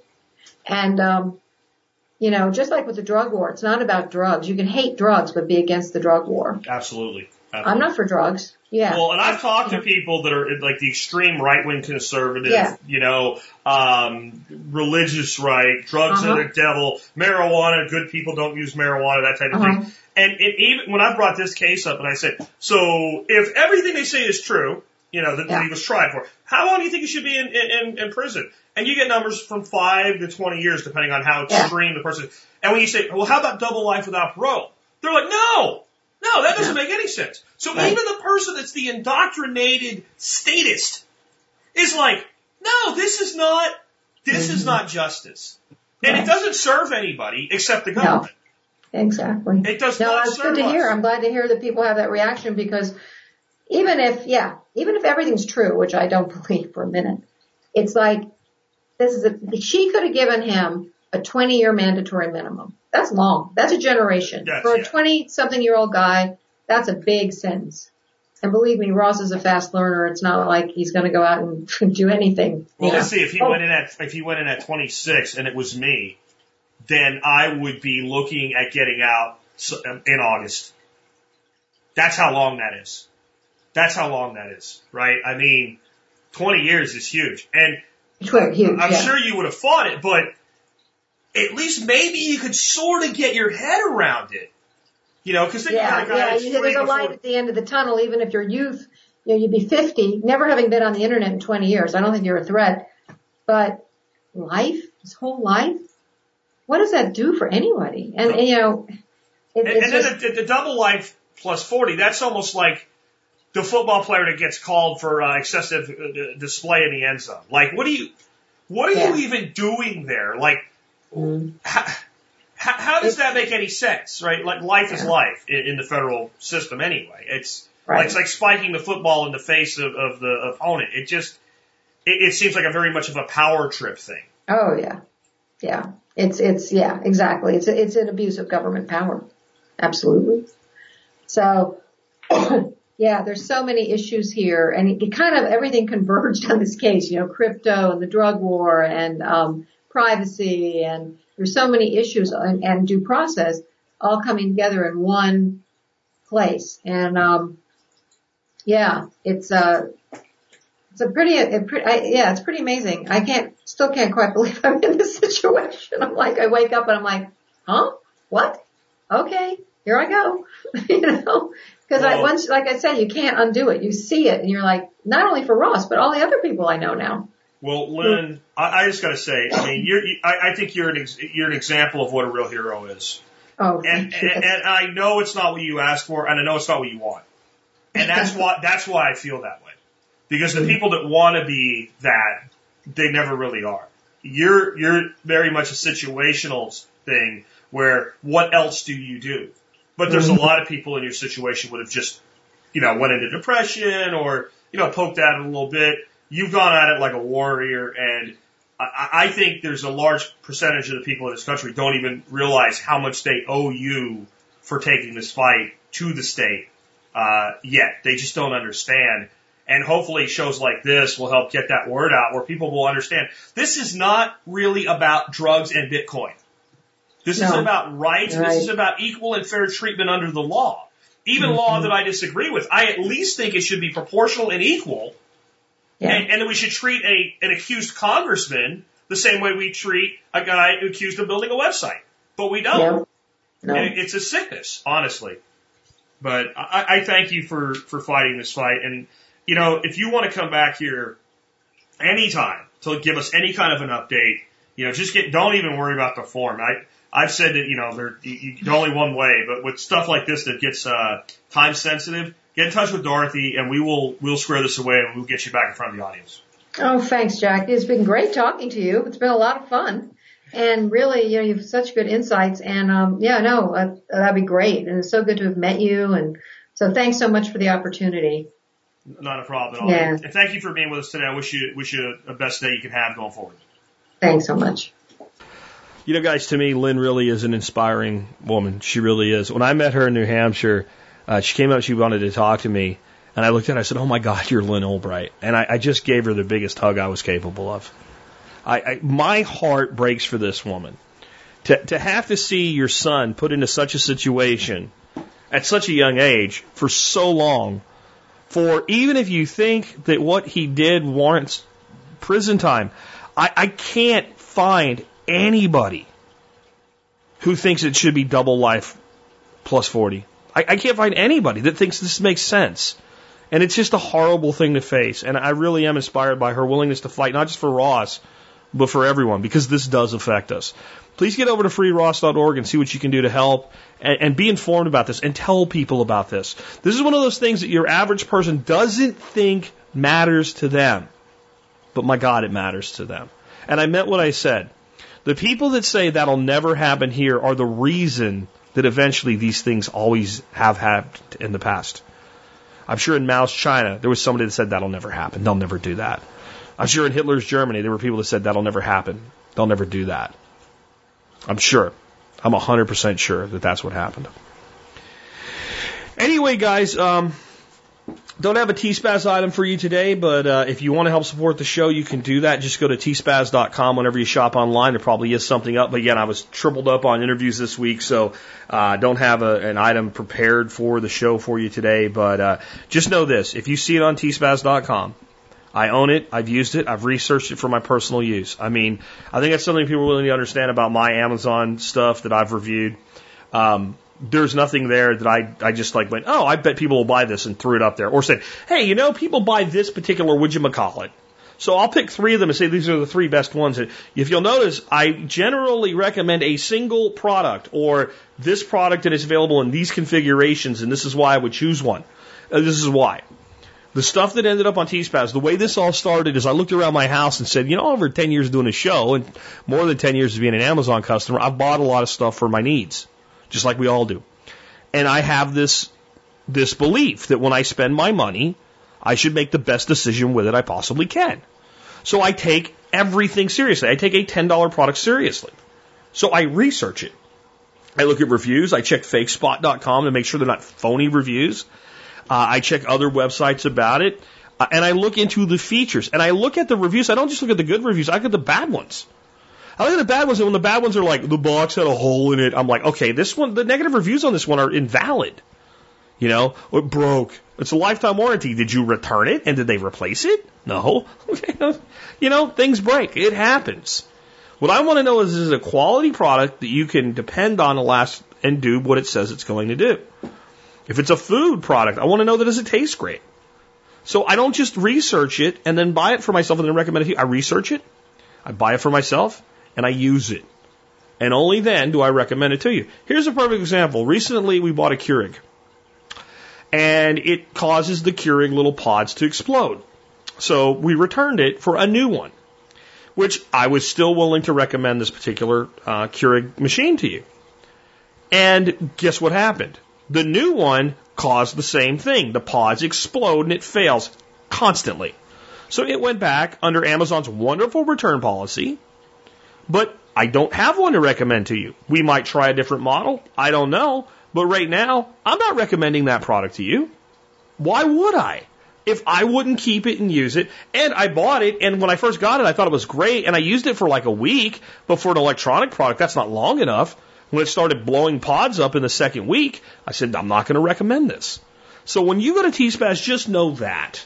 And, um, you know, just like with the drug war, it's not about drugs. You can hate drugs, but be against the drug war. Absolutely. Absolutely. I'm not for drugs. Yeah. Well, and I've talked to people that are like the extreme right wing conservative, yeah. you know, um, religious right, drugs uh-huh. are the devil, marijuana, good people don't use marijuana, that type of uh-huh. thing. And it, even when I brought this case up and I said, so if everything they say is true, you know, that, yeah. that he was tried for, how long do you think he should be in, in, in prison? And you get numbers from five to 20 years, depending on how extreme yeah. the person is. And when you say, well, how about double life without parole? They're like, no, no, that doesn't yeah. make any sense. So right. even the person that's the indoctrinated statist is like, No, this is not, this mm-hmm. is not justice. And it doesn't serve anybody except the government. No, exactly. It does no, not that's serve good to us. hear. I'm glad to hear that people have that reaction because even if, yeah, even if everything's true, which I don't believe for a minute, it's like, this is a, she could have given him a 20 year mandatory minimum. That's long. That's a generation. Yes, For a yeah. 20 something year old guy, that's a big sentence. And believe me, Ross is a fast learner. It's not like he's going to go out and do anything. Well, you let's see. If he Oh, went in at oh. if he went in at 26 and it was me, then I would be looking at getting out in August. That's how long that is. That's how long that is, right? I mean, 20 years is huge, and huge, I'm yeah. sure you would have fought it, but at least maybe you could sort of get your head around it. You know, because Yeah, yeah. You, there's a light at the end of the tunnel, even if you're youth. You know, you'd be 50, never having been on the internet in 20 years. I don't think you're a threat. But life, this whole life, what does that do for anybody? And, and, you know, it, And, it's and then just, the, the, the double life plus 40, that's almost like the football player that gets called for uh, excessive uh, display in the end zone. Like, what do you, what are Yeah. you even doing there? Like, Mm. how, how, does that make any sense, right? Like, life is life in, in the federal system anyway. It's, Right. like, it's like spiking the football in the face of, of the opponent. It just, it, it seems like a very much of a power trip thing. oh yeah. Yeah. It's, it's, yeah, exactly. It's, it's an abuse of government power. Absolutely. So, yeah, there's so many issues here and it, kind of everything converged on this case, you know, crypto and the drug war and, um, privacy and there's so many issues and, and due process all coming together in one place. And, um, yeah, it's, uh, it's a pretty, a pretty I, yeah, it's pretty amazing. I can't, still can't quite believe I'm in this situation. I'm like, I wake up and I'm like, huh? What? Okay, here I go. you know, because I once, like I said, you can't undo it. You see it, and you're like, not only for Ross, but all the other people I know now. Well, Lyn, I, I just got to say, I mean, you're, you, I, I think you're an ex, you're an example of what a real hero is. Oh, And, and, and I know it's not what you asked for, and I know it's not what you want. And that's why that's why I feel that way. Because the mm-hmm. people that want to be that, they never really are. You're you're very much a situational thing where what else do you do? But there's a lot of people in your situation would have just, you know, went into depression or you know poked at it a little bit. You've gone at it like a warrior, and I, I think there's a large percentage of the people in this country don't even realize how much they owe you for taking this fight to the state uh, yet. They just don't understand. And hopefully shows like this will help get that word out where people will understand. This is not really about drugs and Bitcoin. This is about rights. Right. This is about equal and fair treatment under the law. Even Mm-hmm. law that I disagree with, I at least think it should be proportional and equal yeah. and, and that we should treat a an accused congressman the same way we treat a guy accused of building a website. But we don't. Yeah. No. And it's a sickness, honestly. But I, I thank you for, for fighting this fight. And, you know, if you want to come back here anytime to give us any kind of an update, you know, just get, don't even worry about the form. I, I've said that, you know, there, you, you, only one way, but with stuff like this that gets, uh, time sensitive, get in touch with Dorothy and we will, we'll square this away and we'll get you back in front of the audience. Oh, thanks, Jack. It's been great talking to you. It's been a lot of fun. And really, you know, you have such good insights. And, um, yeah, no, uh, that'd be great. And it's so good to have met you. And so thanks so much for the opportunity. Not a problem at all. Yeah. And thank you for being with us today. I wish you, wish you a best day you can have going forward. Thanks so much. You know, guys, to me, Lyn really is an inspiring woman. She really is. When I met her in New Hampshire, uh, she came up, she wanted to talk to me. And I looked at her, I said, Oh my God, you're Lyn Ulbricht. And I, I just gave her the biggest hug I was capable of. I, I, my heart breaks for this woman. To, to have to see your son put into such a situation at such a young age for so long, for even if you think that what he did warrants prison time, I, I can't find anybody who thinks it should be double life plus 40. I, I can't find anybody that thinks this makes sense. And it's just a horrible thing to face. And I really am inspired by her willingness to fight, not just for Ross, but for everyone, because this does affect us. Please get over to freeross.org and see what you can do to help and, and be informed about this and tell people about this. This is one of those things that your average person doesn't think matters to them. But but my God, it matters to them. And I meant what I said. The people that say that'll never happen here are the reason that eventually these things always have happened in the past. I'm sure in Mao's China, there was somebody that said that'll never happen. They'll never do that. I'm sure in Hitler's Germany, there were people that said that'll never happen. They'll never do that. I'm sure. I'm 100% sure that that's what happened. Anyway, guys, um, don't have a T-Spaz item for you today, but uh, if you want to help support the show, you can do that. Just go to tspaz.com whenever you shop online. There probably is something up. But again, I was tripled up on interviews this week, so uh, don't have a, an item prepared for the show for you today. But uh, just know this: if you see it on tspaz.com, I own it. I've used it. I've researched it for my personal use. I mean, I think that's something people really need to understand about my Amazon stuff that I've reviewed. Um, there's nothing there that I, I just like went, oh, I bet people will buy this and threw it up there. Or said, hey, you know, people buy this particular whatchamacallit. So I'll pick three of them and say these are the three best ones. And if you'll notice, I generally recommend a single product or this product that is available in these configurations, and this is why I would choose one. Uh, this is why. The stuff that ended up on T-Spaz, the way this all started is I looked around my house and said, you know, over 10 years doing a show and more than 10 years of being an Amazon customer, I've bought a lot of stuff for my needs just like we all do. And I have this this belief that when I spend my money, I should make the best decision with it I possibly can. So I take everything seriously. I take a $10 product seriously. So I research it. I look at reviews. I check fakespot.com to make sure they're not phony reviews. Uh, I check other websites about it. Uh, and I look into the features. And I look at the reviews. I don't just look at the good reviews. I look at the bad ones. I look at the bad ones, and when the bad ones are like, the box had a hole in it, I'm like, okay, this one, the negative reviews on this one are invalid. You know, it broke. It's a lifetime warranty. Did you return it and did they replace it? No. Okay. You know, things break. It happens. What I want to know is, is it a quality product that you can depend on to last and do what it says it's going to do? If it's a food product, I want to know that does it taste great? So I don't just research it and then buy it for myself and then recommend it to you. I research it. I buy it for myself and I use it. And only then do I recommend it to you. Here's a perfect example. Recently we bought a Keurig. And it causes the Keurig little pods to explode. So we returned it for a new one, which I was still willing to recommend this particular uh, Keurig machine to you. And guess what happened? The new one caused the same thing. The pods explode and it fails constantly. So it went back under Amazon's wonderful return policy but I don't have one to recommend to you. We might try a different model. I don't know. But right now, I'm not recommending that product to you. Why would I? If I wouldn't keep it and use it, and I bought it, and when I first got it, I thought it was great, and I used it for like a week, but for an electronic product, that's not long enough. When it started blowing pods up in the second week, I said, I'm not going to recommend this. So when you go to T-Spaz, just know that.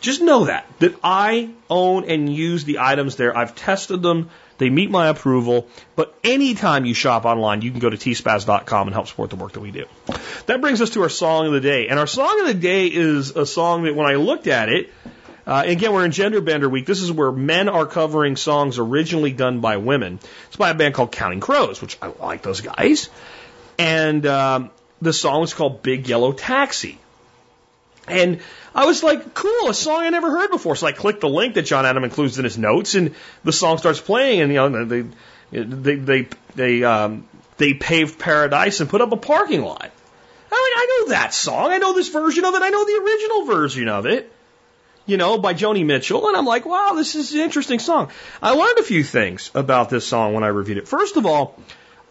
Just know that, that I own and use the items there. I've tested them. They meet my approval. But anytime you shop online, you can go to tspaz.com and help support the work that we do. That brings us to our song of the day. And our song of the day is a song that when I looked at it, uh, again, we're in Gender Bender Week. This is where men are covering songs originally done by women. It's by a band called Counting Crows, which I like those guys. And um, the song is called Big Yellow Taxi. And I was like, cool, a song I never heard before. So I clicked the link that John Adam includes in his notes, and the song starts playing, and you know they they they they um, they paved paradise and put up a parking lot. I'm like, I know that song. I know this version of it. I know the original version of it. You know, by Joni Mitchell, and I'm like, wow, this is an interesting song. I learned a few things about this song when I reviewed it. First of all,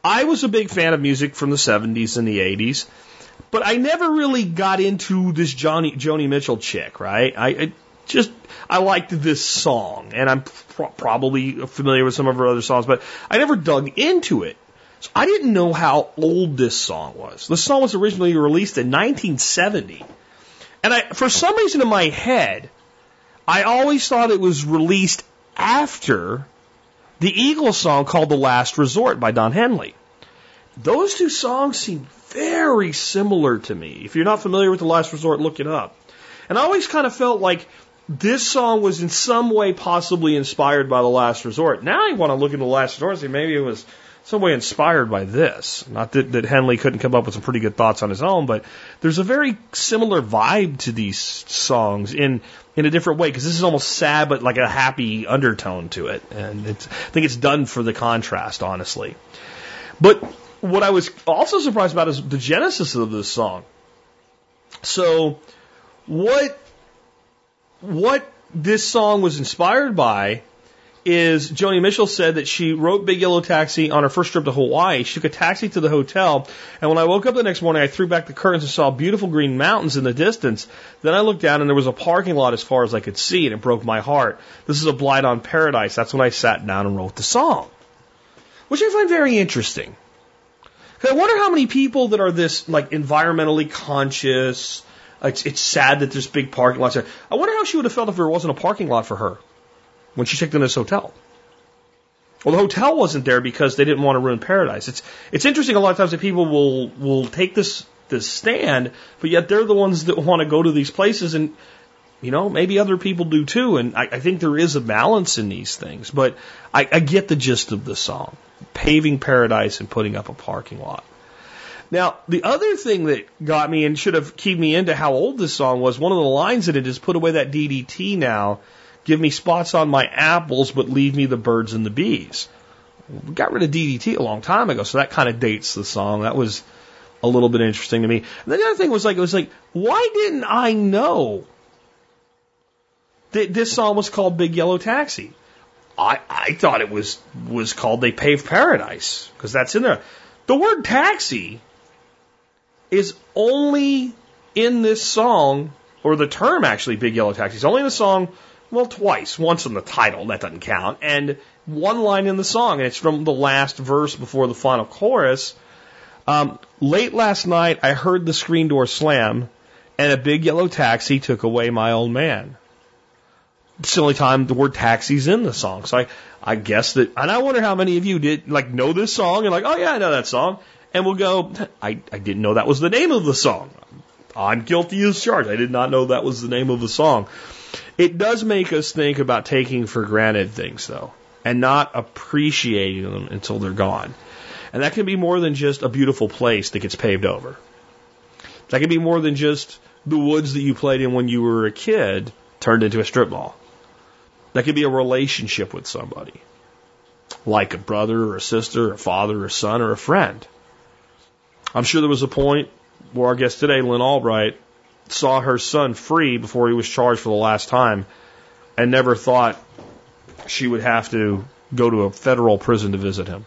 I was a big fan of music from the 70s and the 80s. But I never really got into this Johnny Joni Mitchell chick, right? I, I just I liked this song, and I'm pro- probably familiar with some of her other songs, but I never dug into it. So I didn't know how old this song was. The song was originally released in 1970, and I, for some reason in my head, I always thought it was released after the Eagles song called "The Last Resort" by Don Henley. Those two songs seem very similar to me. If you're not familiar with The Last Resort, look it up. And I always kind of felt like this song was in some way possibly inspired by The Last Resort. Now I want to look into The Last Resort and see maybe it was some way inspired by this. Not that, that Henley couldn't come up with some pretty good thoughts on his own, but there's a very similar vibe to these songs in in a different way because this is almost sad but like a happy undertone to it, and it's, I think it's done for the contrast, honestly. But what I was also surprised about is the genesis of this song. So, what what this song was inspired by is Joni Mitchell said that she wrote Big Yellow Taxi on her first trip to Hawaii. She took a taxi to the hotel, and when I woke up the next morning, I threw back the curtains and saw beautiful green mountains in the distance. Then I looked down, and there was a parking lot as far as I could see, and it broke my heart. This is a blight on paradise. That's when I sat down and wrote the song, which I find very interesting. I wonder how many people that are this like environmentally conscious. It's, it's sad that there's big parking lots there. I wonder how she would have felt if there wasn't a parking lot for her when she checked in this hotel. Well, the hotel wasn't there because they didn't want to ruin paradise. It's it's interesting a lot of times that people will will take this this stand, but yet they're the ones that want to go to these places and you know, maybe other people do too. And I, I think there is a balance in these things. But I, I get the gist of the song. Paving paradise and putting up a parking lot. Now, the other thing that got me and should have keyed me into how old this song was, one of the lines in it is put away that DDT now Give me spots on my apples, but leave me the birds and the bees. We got rid of DDT a long time ago, so that kind of dates the song. That was a little bit interesting to me. And the other thing was like, it was like, why didn't I know that this song was called Big Yellow Taxi? I, I thought it was was called They Paved Paradise because that's in there. The word taxi is only in this song, or the term actually, Big Yellow Taxi, is only in the song well, twice. Once in the title, that doesn't count, and one line in the song, and it's from the last verse before the final chorus. Um, late last night, I heard the screen door slam, and a big yellow taxi took away my old man. It's the only time the word taxi's in the song. So I, I guess that, and I wonder how many of you did like know this song and like, oh yeah, I know that song, and we'll go, I, I didn't know that was the name of the song. I'm guilty as charged. I did not know that was the name of the song. It does make us think about taking for granted things, though, and not appreciating them until they're gone. And that can be more than just a beautiful place that gets paved over. That can be more than just the woods that you played in when you were a kid turned into a strip mall. That could be a relationship with somebody, like a brother or a sister, or a father or a son or a friend. I'm sure there was a point where our guest today, Lyn Ulbricht, saw her son free before he was charged for the last time and never thought she would have to go to a federal prison to visit him.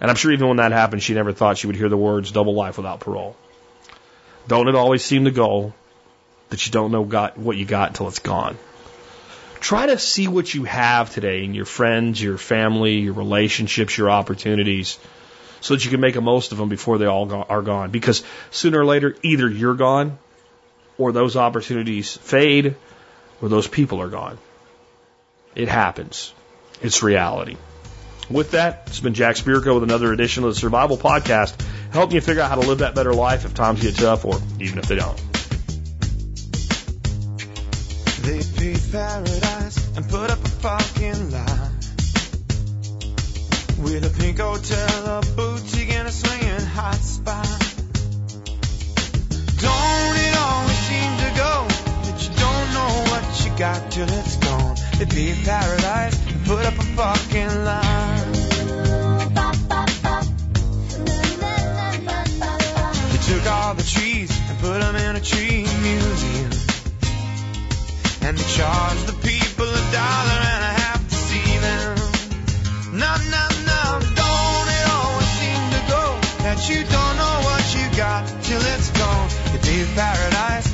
And I'm sure even when that happened, she never thought she would hear the words double life without parole. Don't it always seem to go that you don't know got, what you got until it's gone? Try to see what you have today in your friends, your family, your relationships, your opportunities, so that you can make the most of them before they all go- are gone. Because sooner or later, either you're gone or those opportunities fade, or those people are gone. It happens. It's reality. With that, it's been Jack Spirko with another edition of the Survival Podcast, helping you figure out how to live that better life if times get tough or even if they don't. They paved paradise and put up a fucking line with a pink hotel, a boutique, and a swinging hot spot. Don't it always seem to go that you don't know what you got till it's gone. Be a paradise and put up a fucking line. They took all the trees and put them in a tree. And they charged the people a dollar and a half to see them. No, no, no, don't it always seem to go that you don't know what you got till it's gone. It'd be paradise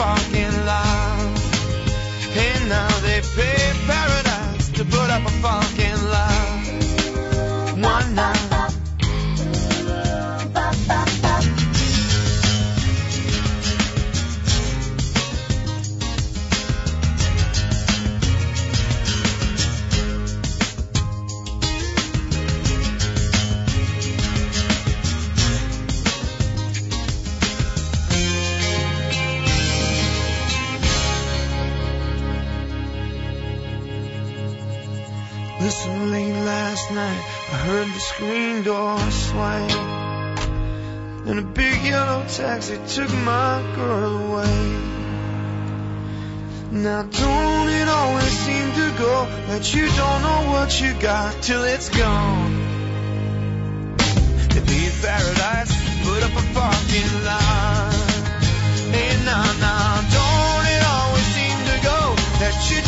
Put taxi took my girl away. Now don't it always seem to go that you don't know what you got till it's gone? To be in paradise, put up a parking lot. Hey, now, now, don't it always seem to go that you